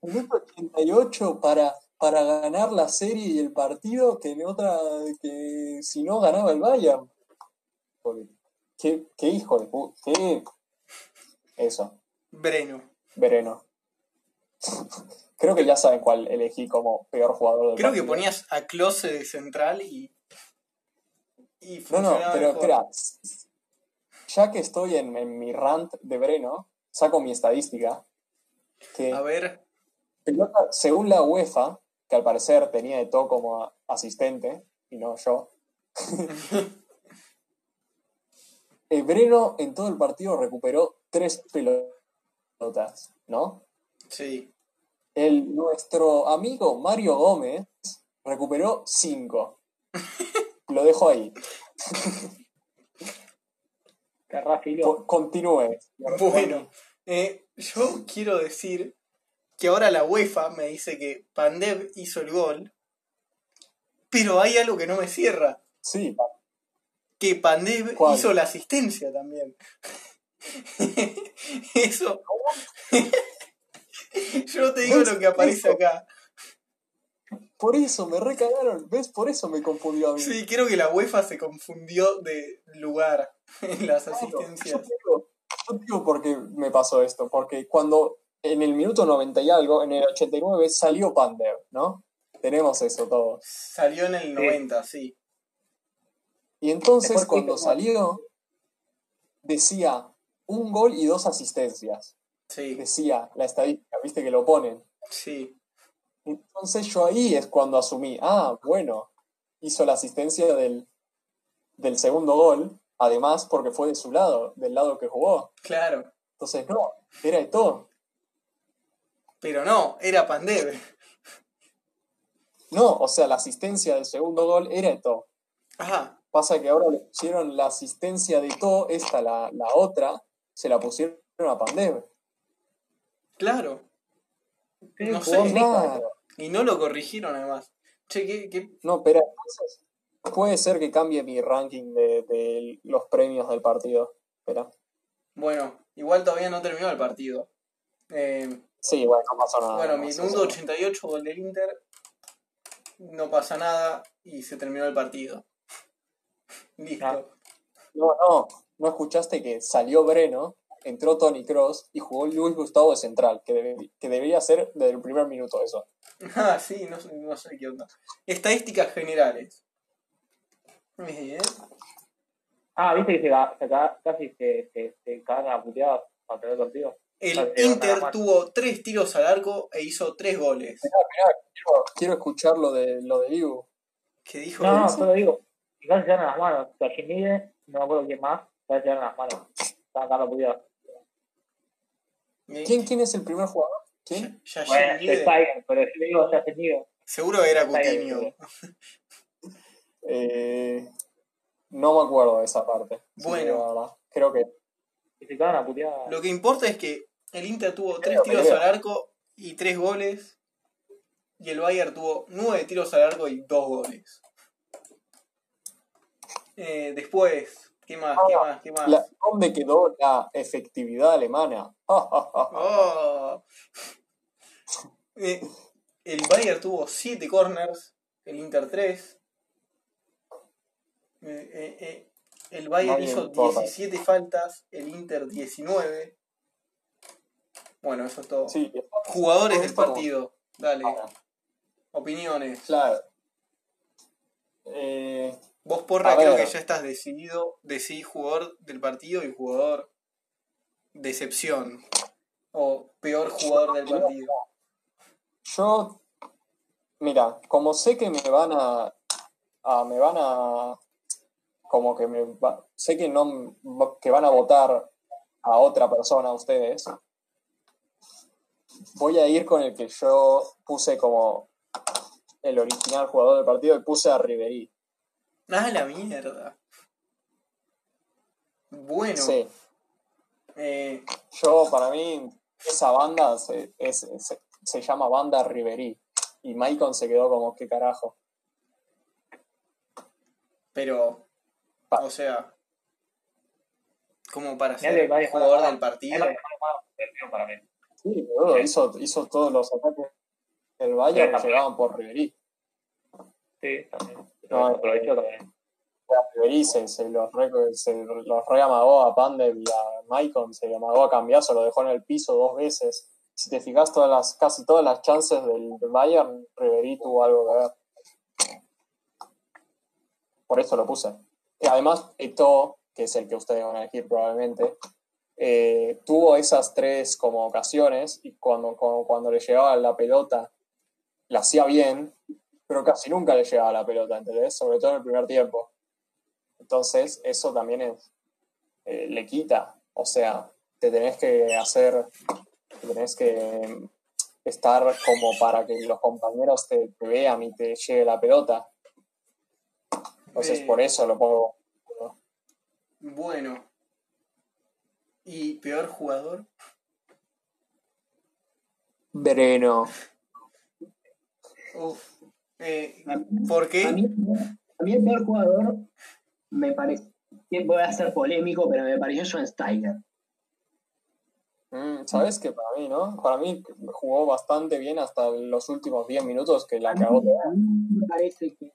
Minuto 88 para, para ganar la serie y el partido que en otra, que si no ganaba el Bayern. Joder, ¿Qué, qué hijo de pu- qué Eso, Breno. Breno. Creo que ya saben cuál elegí como peor jugador del Creo que ponías a Klose de central y. Y No, no, pero mejor. espera. Ya que estoy en, en mi rant de Breno, saco mi estadística. Que A ver, pelota, según la UEFA, que al parecer tenía de todo como asistente, y no yo, eh, Breno en todo el partido recuperó tres pelotas, ¿no? sí. El, nuestro amigo Mario Gómez recuperó cinco. Lo dejo ahí. Carrafilo. Continúe. Bueno, eh, yo quiero decir que ahora la UEFA me dice que Pandev hizo el gol, pero hay algo que no me cierra. Sí, Que Pandev ¿Cuál? hizo la asistencia también. Eso. yo te digo lo que aparece acá. por eso me recagaron. ¿Ves? Por eso me confundió a mí. Sí, creo que la UEFA se confundió de lugar en las Claro, asistencias. Yo te digo, yo te digo por qué me pasó esto. Porque cuando en el minuto 90 y algo, en el 89, salió Pandev, ¿no? Tenemos eso todo. Salió en el 90, sí. Y entonces Después cuando salió, decía un gol y dos asistencias. Sí, Decía la estadística, viste que lo ponen. sí. Entonces yo ahí es cuando asumí, ah, bueno, hizo la asistencia del, del segundo gol, además porque fue de su lado, del lado que jugó. Claro. Entonces no, era Eto'o. Pero no, era Pandev. No, o sea, la asistencia del segundo gol era Eto. Ajá. Pasa que ahora le pusieron la asistencia de To, esta, la, la otra, se la pusieron a Pandev. Claro. No sé. Y no lo corrigieron además. Che, ¿qué, qué- No, pero entonces, puede ser que cambie mi ranking de, de los premios del partido. Espera. Bueno, igual todavía no terminó el partido. Eh, Sí, bueno, no pasó nada. bueno, minuto sí. 88, gol del Inter. No pasa nada y se terminó el partido. Listo. No, no, no escuchaste que salió Breno, entró Tony Cross y jugó Luis Gustavo de central, que, debe- que debería ser desde el primer minuto eso. Ah, sí, no, sé- no sé qué onda. Estadísticas generales. Bien. Ah, viste que se, se ca- casi se, se, se cagan a puteadas para tener partido. El Inter tuvo tres tiros al arco e hizo tres goles. Quiero, quiero escuchar lo de, lo de Liu. ¿Qué dijo? No, no, solo digo. Casi se dan las manos. O sea, Mide, no me acuerdo quién más, casi se dan las manos. Puteadas. Eh, ¿Quién, ¿Quién es el primer jugador? ¿Quién? Yashin Bueno, Libre. se Tiger, pero yo digo ya se niega. Seguro era Coutinho. Eh, no me acuerdo de esa parte. Bueno. Creo que Lo que importa es que el Inter tuvo tres tiros al arco y tres goles. Y el Bayern tuvo nueve tiros al arco y dos goles. Eh, después, ¿qué más? ¿Qué más? ¿Qué más? la- ¿Dónde quedó la efectividad alemana? Oh. Eh, el Bayern tuvo 7 corners, el Inter 3. Eh, eh, eh, el Bayern Nadie hizo importa. 17 faltas, el Inter 19. Bueno, eso es todo. Sí, Jugadores del partido, dale. Opiniones. claro. Eh, Vos, Porra, creo ver. que ya estás decidido. Decidís jugador del partido y jugador decepción. O peor jugador del partido. Yo, mira, como sé que me van a, a- me van a, como que me va- sé que no, que van a votar a otra persona ustedes, voy a ir con el que yo puse como el original jugador del partido y puse a Riverí. Ah, la mierda. Bueno, Sí, eh, yo para mí esa banda se, es- se, se llama Banda Riverí y Maicon se quedó como, ¿qué carajo? pero, o sea, como para ser dejar jugador del partido. Para mí. Sí, boludo, hizo, hizo todos los ataques del Bayern Sí, que llegaban por Riverí. Sí, también. No, Lo aprovechó también. A Riverí se, se los, re, se los reamagó a Pandev y a Maicon, se lo amagó a Cambiazo, lo dejó en el piso dos veces. Si te fijas, todas las, casi todas las chances del, del Bayern, Riverí tuvo algo que ver. Por eso lo puse. Además, Eto, que es el que ustedes van a elegir probablemente, eh, tuvo esas tres como ocasiones y cuando, cuando, cuando le llegaba la pelota, la hacía bien, pero casi nunca le llegaba la pelota, ¿entendés? Sobre todo en el primer tiempo. Entonces, eso también eh, le quita. O sea, te tenés que hacer, te tenés que estar como para que los compañeros te vean y te llegue la pelota. Entonces, Eh. por eso lo pongo. Bueno. ¿Y peor jugador? Breno. Uf. Eh, ¿Por qué? A mí, a mí el peor jugador me parece, voy a ser polémico, pero me pareció Schweinsteiger. Mm, ¿Sabes que para mí, no? Para mí jugó bastante bien hasta los últimos 10 minutos que la cagó. A mí me parece que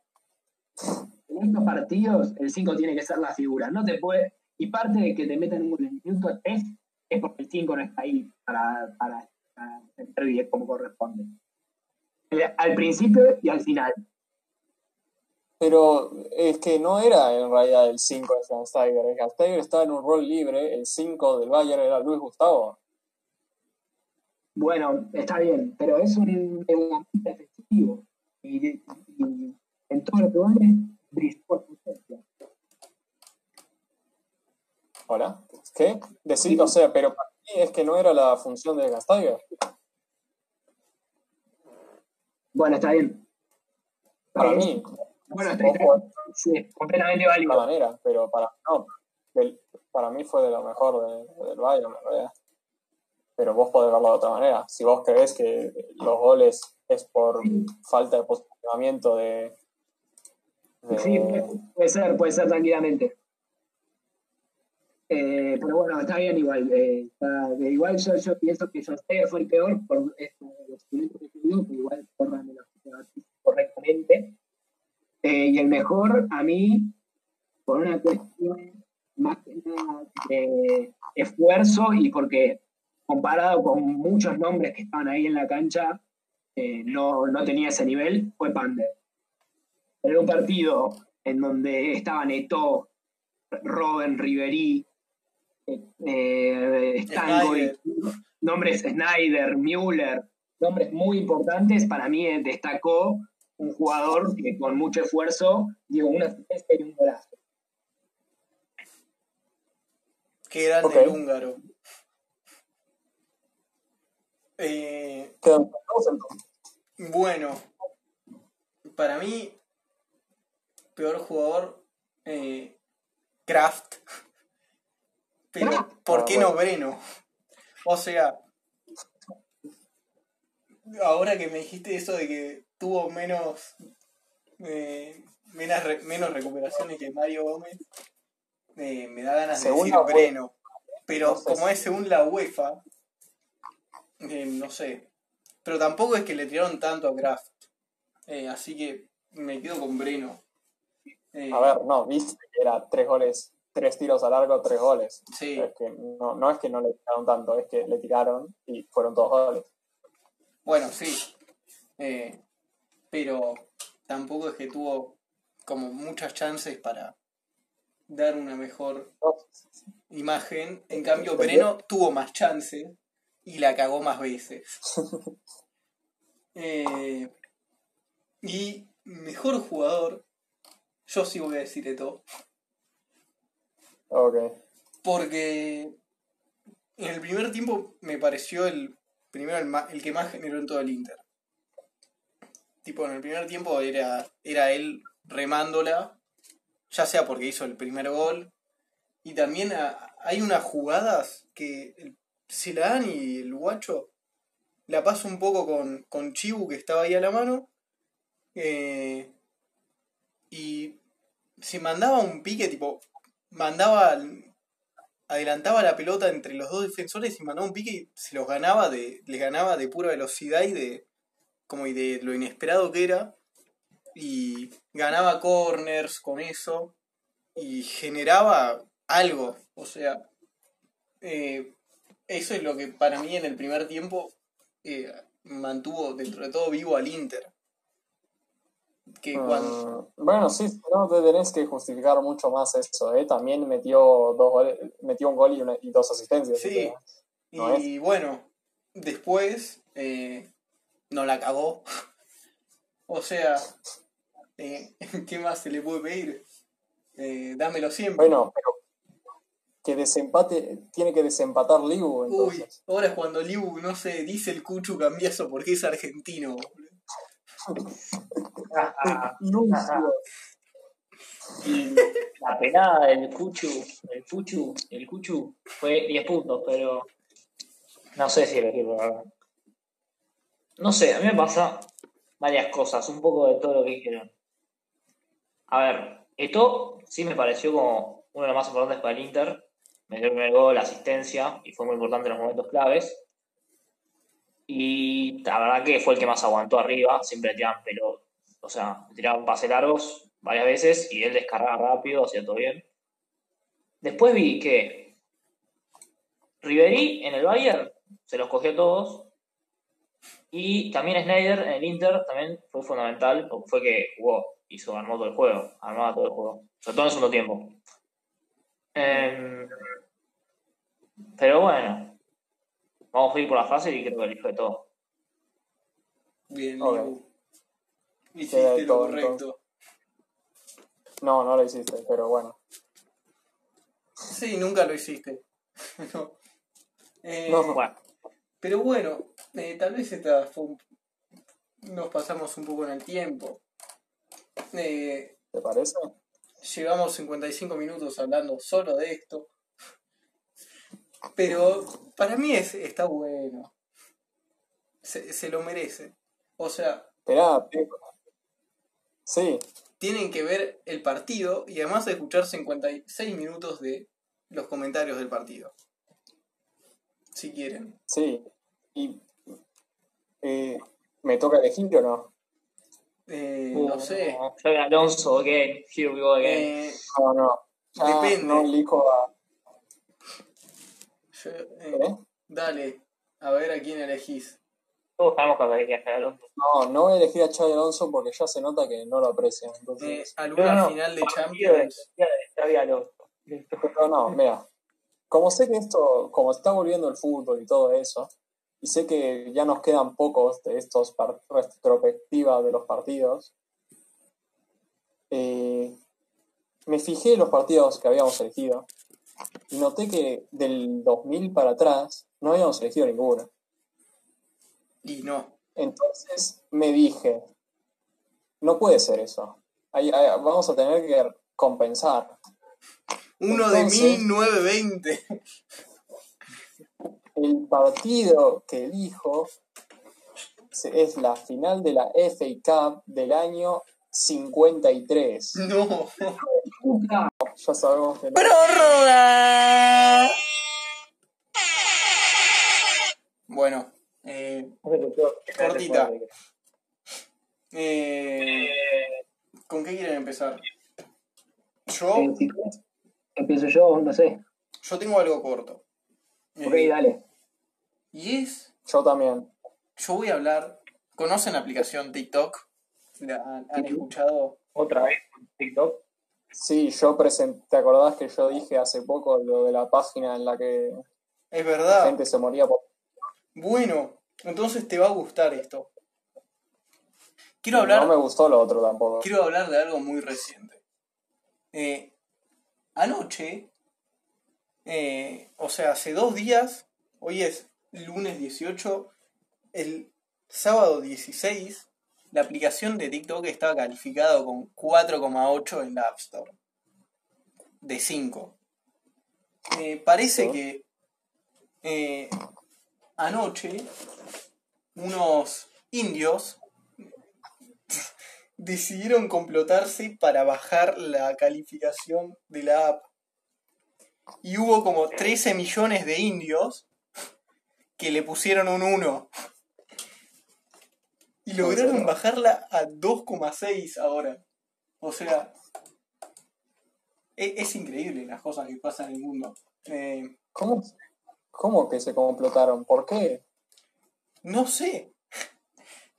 en estos partidos el 5 tiene que ser la figura. No te puede. Y parte de que te metan un gol en el minuto 3 es porque el 5 no está ahí para, para, para bien como corresponde. Eh, Al principio y al final. Pero es que no era en realidad el 5 de Schweinsteiger. El Schweinsteiger estaba en un rol libre, el 5 del Bayern era Luis Gustavo. Bueno, está bien, pero es un mediocampista efectivo. Y, y- y en todos los lugares por. ¿Hola? ¿Qué? Decir, o sea, pero para mí es que no era la función de Schweinsteiger. Bueno, está bien. Para mí, Bueno, vos jugás sí, completamente de válido. otra manera, pero para, no, para mí fue de lo mejor de- del Bayern, en realidad. Pero vos podés verlo de otra manera. Si vos crees que los goles es por falta de posicionamiento de, de- Sí, puede ser, puede ser tranquilamente. Eh, pero bueno, está bien igual. eh, está- igual yo, yo pienso que José fue el peor por esto, los que tuvimos, pero igual corran correctamente. Eh, y el mejor, a mí, por una cuestión más que nada de esfuerzo y porque comparado con muchos nombres que estaban ahí en la cancha, eh, no, no tenía ese nivel, fue Pander. Era un partido en donde estaban Eto, Robben, Ribery, eh, eh, nombres Snyder, Müller, nombres muy importantes. Para mí eh, destacó un jugador que con mucho esfuerzo dio una asistencia y un golazo. Qué grande Ok. el húngaro. Eh, bueno, para mí, peor jugador, eh, Kraft. Pero, ¿por Ah, qué no Breno? O sea, ahora que me dijiste eso de que tuvo menos, eh, menos, re- menos recuperaciones que Mario Gómez, eh, me da ganas Según de decir UE- Breno. Pero no sé como si- es según la UEFA, eh, no sé. Pero tampoco es que le tiraron tanto a Kraft. Así que me quedo con Breno. Eh, A ver, no, viste que era tres goles, tres tiros a largo, tres goles. Sí. Es que no, no es que no le tiraron tanto, es que le tiraron y fueron todos goles. Bueno, sí. Eh, pero tampoco es que tuvo como muchas chances para dar una mejor imagen. En cambio, Breno tuvo más chances y la cagó más veces. Eh, y mejor jugador, yo sí voy a decir esto. Ok. Porque en el primer tiempo me pareció el primero el, ma- el que más generó en todo el Inter. Tipo, en el primer tiempo era, era él remándola, ya sea porque hizo el primer gol, y también a- hay unas jugadas que se la dan y el guacho la pasa un poco con, con Chibu que estaba ahí a la mano, eh, y se mandaba un pique, tipo, mandaba, adelantaba la pelota entre los dos defensores y mandaba un pique se los ganaba de, les ganaba de pura velocidad y de, como y de lo inesperado que era, y ganaba corners con eso, y generaba algo, o sea, eh, eso es lo que para mí en el primer tiempo eh, mantuvo dentro de todo vivo al Inter. Que cuando, Mm, bueno, sí, no te tenés que justificar mucho más eso, ¿eh? También metió dos goles, metió un gol y, una- y dos asistencias. Sí, no y bueno, después eh, no la cagó. o sea, eh, ¿qué más se le puede pedir? Eh, dámelo siempre. Bueno, pero que desempate, tiene que desempatar Ligu, Uy, ahora es cuando Liu, no sé, dice el Cuchu cambiazo porque es argentino. boludo. Y la penada del Cuchu, el Cuchu, el Cuchu fue 10 puntos, pero no sé si la verdad. No sé, a mí me pasa varias cosas, un poco de todo lo que dijeron. A ver, esto sí me pareció como uno de los más importantes para el Inter. Metió el primer gol, la asistencia, y fue muy importante en los momentos claves. Y la verdad que fue el que más aguantó arriba, siempre tiraban pelo, o sea, tiraban pase largos varias veces y él descargaba rápido, hacía todo bien. Después vi que Ribery en el Bayern se los cogió a todos y también Snyder en el Inter también fue fundamental porque fue que jugó, hizo, armó todo el juego, armaba todo el juego, sobre todo en el segundo tiempo. Em, pero bueno, vamos a ir por la fase y creo que elijo de todo. Bien, Ok. Liu. Queda Hiciste lo todo, correcto. No, no lo hiciste, pero bueno. Sí, nunca lo hiciste. No. Eh, No. Bueno, Pero bueno, eh, tal vez esta fue un- nos pasamos un poco en el tiempo. Eh, ¿Te parece? llevamos 55 minutos hablando solo de esto. Pero para mí es, está bueno. Se, se lo merece. O sea, Esperá. Sí, tienen que ver el partido y además escuchar 56 minutos de los comentarios del partido. Si quieren. sí. Y. eh, ¿Me toca elegir o no? Eh, Uh, no sé. Alonso, again. Here we go again. Eh, No, no. Ya Depende. No elijo a. yo- eh, ¿eh? dale, a ver a quién elegís. Todos sabemos que Xavi Alonso. No, no voy a elegir a Xavi Alonso porque ya se nota que no lo aprecian. Eh, Entonces, ¿Alguna No, no, final de Champions? de, de Xavi Alonso. Pero no, mira. Como sé que esto, como está volviendo el fútbol y todo eso, y sé que ya nos quedan pocos de estos retrospectivas de los partidos, eh, me fijé en los partidos que habíamos elegido noté que del 2000 para atrás no habíamos elegido ninguno. Y no. Entonces me dije, no puede ser eso. Ahí- ahí- vamos a tener que compensar. Uno de Entonces- 1920. El partido que elijo es la final de la FA Cup del año 53. No. Ya sabemos que no. ¡Prórroga! Bueno, eh. Cortita. eh, ¿con qué quieren empezar? Yo, Eh, empiezo yo, no sé. yo tengo algo corto. Ok, Eh, dale. y es, Yo también. yo voy a hablar, ¿conocen la aplicación TikTok? ¿La han, han escuchado? Otra vez TikTok. Sí, yo presenté. ¿Te acordás que yo dije hace poco lo de la página en la que Es la verdad. gente se moría por. Bueno, entonces te va a gustar esto. Quiero hablar, No me gustó lo otro tampoco. quiero hablar de algo muy reciente. Eh, anoche, eh, o sea, hace dos días, hoy es lunes 18, el sábado 16, la aplicación de TikTok estaba calificada con 4,8 en la App Store. De 5. Eh, parece que eh, anoche unos indios decidieron complotarse para bajar la calificación de la app. Y hubo como 13 millones de indios que le pusieron un 1. Y lograron bajarla a 2,6 ahora. O sea, e- es, increíble las cosas que pasan en el mundo. Eh, ¿Cómo, ¿Cómo que se complotaron? ¿Por qué? No sé.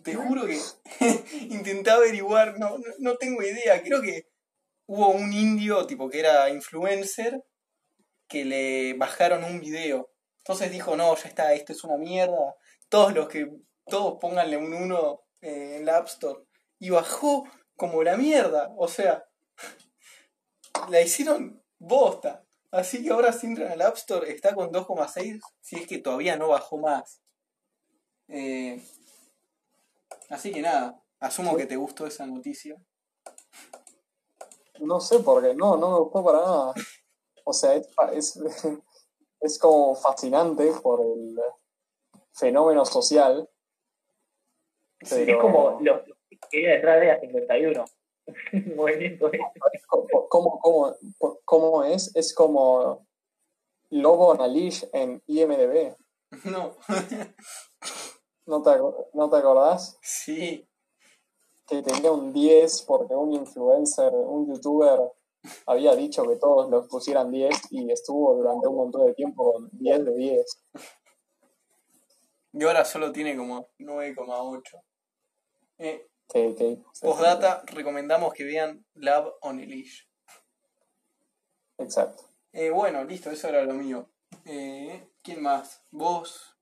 Te juro que intenté averiguar, no, no, no tengo idea. Creo que hubo un indio, tipo que era influencer, que le bajaron un video. Entonces dijo, no, ya está, esto es una mierda. Todos los que, todos pónganle un 1 eh, en la App Store. Y bajó como la mierda. O sea, la hicieron bosta. Así que ahora si entran al App Store está con 2,6 si es que todavía no bajó más. Eh, así que nada, asumo que te gustó esa noticia. No sé por qué. No, no me gustó para nada. O sea, es, es como fascinante por el fenómeno social. Pero, Es como los que iba detrás de la 51. Un movimiento ese. ¿cómo, cómo, cómo es? Es como Lobo Nalish en IMDB. No, ¿No te, ¿No te acordás? sí, Que tenía un 10 porque un influencer, un youtuber, había dicho que todos los pusieran 10 y estuvo durante un montón de tiempo con 10 de 10. y ahora solo tiene como 9,8. Eh, postdata, recomendamos que vean Lab on a Leash. Exacto. Eh, bueno, listo, eso era lo mío. Eh, ¿Quién más? ¿Vos?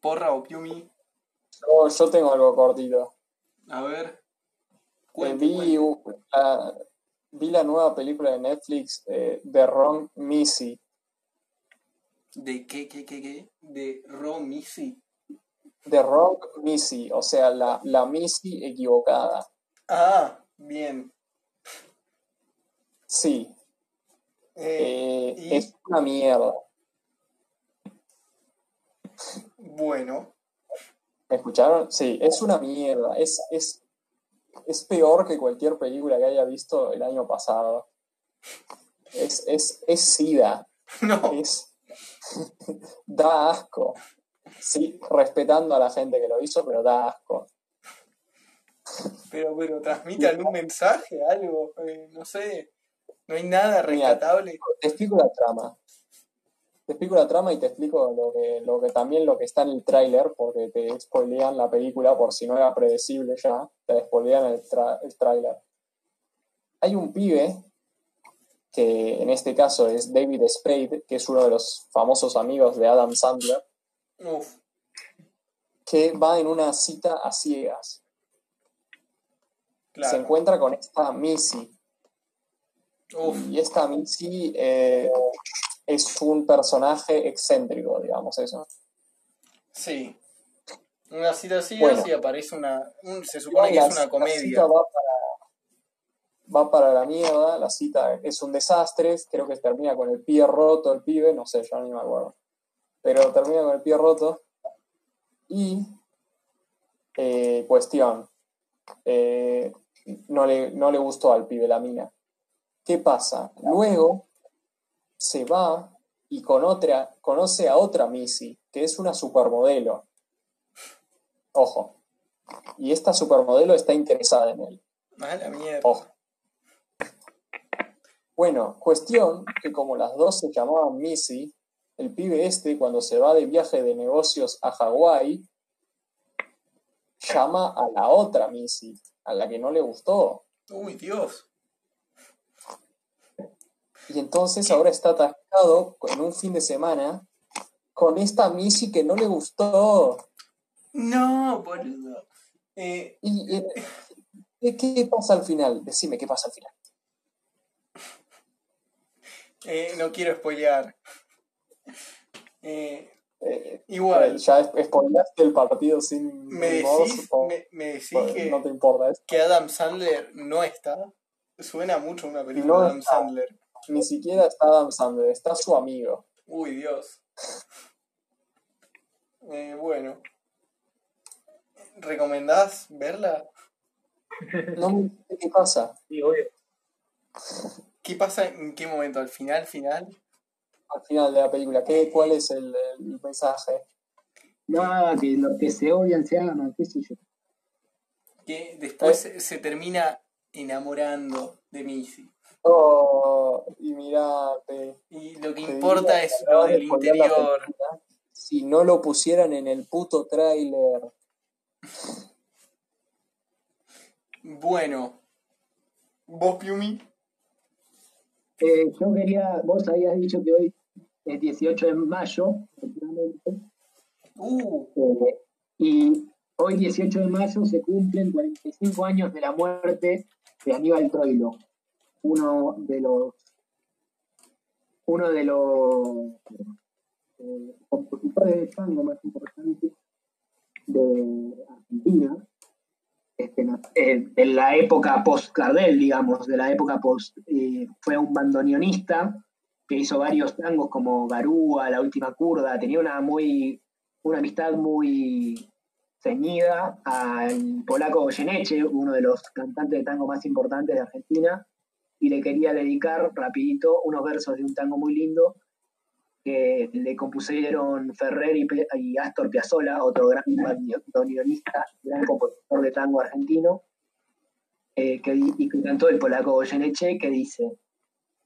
¿Porra o Piumi? Yo, yo tengo algo cortito. A ver. Eh, Cuente, vi, la, vi la nueva película de Netflix de Ron Missy. ¿De qué, qué, qué, qué? ¿De Ron Missy? De Rock Missy, o sea, la, la Missy equivocada. Ah, Bien. Sí. Eh, Eh, y- Es una mierda. Bueno. ¿Me escucharon? Sí, es una mierda. Es, es, es peor que cualquier película que haya visto el año pasado. Es, es, es sida. No. Es, da asco. Sí, respetando a la gente que lo hizo, pero da asco. Pero, pero transmite algún mensaje, algo, eh, no sé. No hay nada Mira, rescatable. Te explico la trama. Te explico la trama y te explico lo que, lo que también lo que está en el tráiler, porque te spoilean la película por si no era predecible ya, te spoilean el, el tráiler. Hay un pibe, que en este caso es David Spade, que es uno de los famosos amigos de Adam Sandler, Uf, que va en una cita a ciegas. Se encuentra con esta Missy, Uf, Y esta Missy eh, es un personaje excéntrico, digamos eso. sí. Una cita así, Bueno. así aparece una. un- se supone que La- es una La comedia. cita va para, la mierda, la cita es un desastre, creo que termina con el pie roto el pibe, no sé, yo ni me acuerdo. Pero termina con el pie roto. Y, eh, cuestión, eh, no, le, no le gustó al pibe la mina. ¿Qué pasa? Luego se va y con otra, conoce a otra Missy, que es una supermodelo. Ojo. Y esta supermodelo está interesada en él. Ah, la mierda. Ojo. Bueno, cuestión que como las dos se llamaban Missy, el pibe este cuando se va de viaje de negocios a Hawái, llama a la otra Missy, a la que no le gustó. Uy, Dios. Y entonces ahora está atascado en un fin de semana con esta Missy que no le gustó. No, boludo. Eh, ¿Y eh, ¿qué- qué pasa al final? Decime qué pasa al final. eh, no quiero spoilear. Eh, Eh, igual, eh, ya spoileaste el partido sin me decís, me, me decís Pues, que, no te importa eso. que Adam Sandler no está. Suena mucho a una película No de Adam está. Sandler. Ni siquiera está Adam Sandler, está su amigo. Uy, Dios. Eh, bueno. ¿Recomendás verla? No me qué pasa. Sí, obvio. ¿Qué pasa en qué momento? ¿Al final, final? Al final de la película, ¿qué, ¿cuál es el, el mensaje? Nada, que los que se odian se aman, qué sé yo. Que después Eh. se, termina enamorando de Missy. Oh, y mirate. Y lo que importa es lo del interior. Si no lo pusieran en el puto tráiler. Bueno. ¿Vos, Piumi? Eh, yo quería, vos habías dicho que hoy es 18 de mayo, efectivamente, Uh, eh, y hoy 18 de mayo se cumplen 45 años de la muerte de Aníbal Troilo, uno de los uno de los eh, compositores de tango más importantes de Argentina, este, eh, de la época post-Gardel, digamos, de la época post... eh, fue un bandoneonista que hizo varios tangos como Garúa, La Última Curda, tenía una muy una amistad muy ceñida al polaco Goyeneche, uno de los cantantes de tango más importantes de Argentina, y le quería dedicar rapidito unos versos de un tango muy lindo que le compusieron Ferrer y, Astor Piazzolla, otro gran bandoneonista, gran compositor de tango argentino, eh, que, y que cantó el polaco Goyeneche, que dice,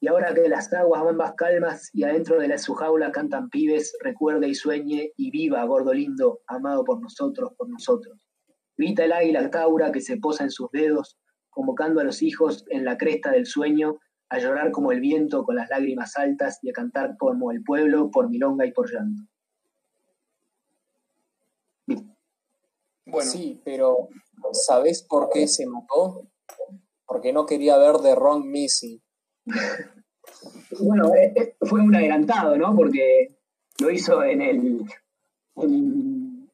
y ahora que las aguas van más calmas y adentro de la su jaula cantan pibes, recuerde y sueñe y viva, gordo lindo, amado por nosotros, por nosotros. Grita el águila taura que se posa en sus dedos, convocando a los hijos en la cresta del sueño, a llorar como el viento con las lágrimas altas y a cantar como el pueblo por milonga y por llanto. bueno. Sí, pero ¿sabés por qué se mató? Porque no quería ver The Wrong Missy. Bueno, eh, eh, fue un adelantado, ¿no? Porque lo hizo en el, en,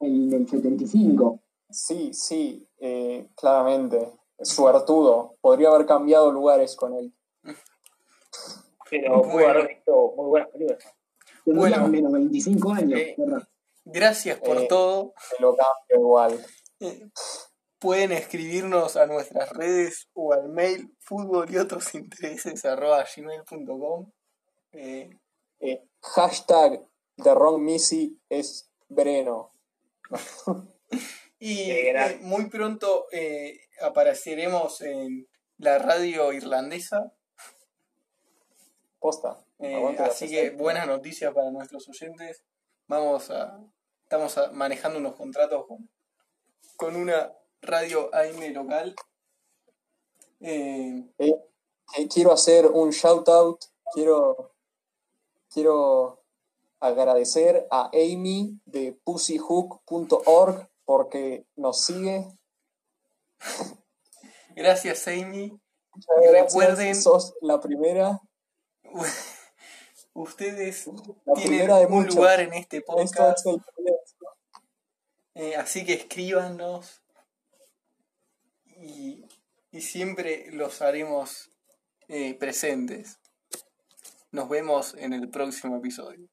en el 75. Sí, sí, eh, claramente. suertudo. Podría haber cambiado lugares con él. Pero pudo Bueno. haber visto muy buenas películas. Bueno. menos 25 años. Eh. Gracias por Eh. todo. Se lo cambio igual. Pueden escribirnos a nuestras redes o al mail fútbol y otros intereses arroba gmail.com. Eh, Eh, hashtag de Ron Missy es Breno. y eh, muy pronto eh, apareceremos en la radio irlandesa. Posta. Así que buenas noticias para nuestros oyentes. Vamos a. Estamos a- manejando unos contratos con, con una radio AM local. Eh, Eh, eh, quiero hacer un shout out. Quiero, quiero agradecer a Amy de pussyhook.org porque nos sigue. gracias, Amy. Muchas Y gracias, recuerden- sos la primera, Ustedes la tienen primera de un muchos. lugar en este podcast. es el primero. eh, así que escríbanos. Y, y siempre los haremos eh, presentes. Nos vemos en el próximo episodio.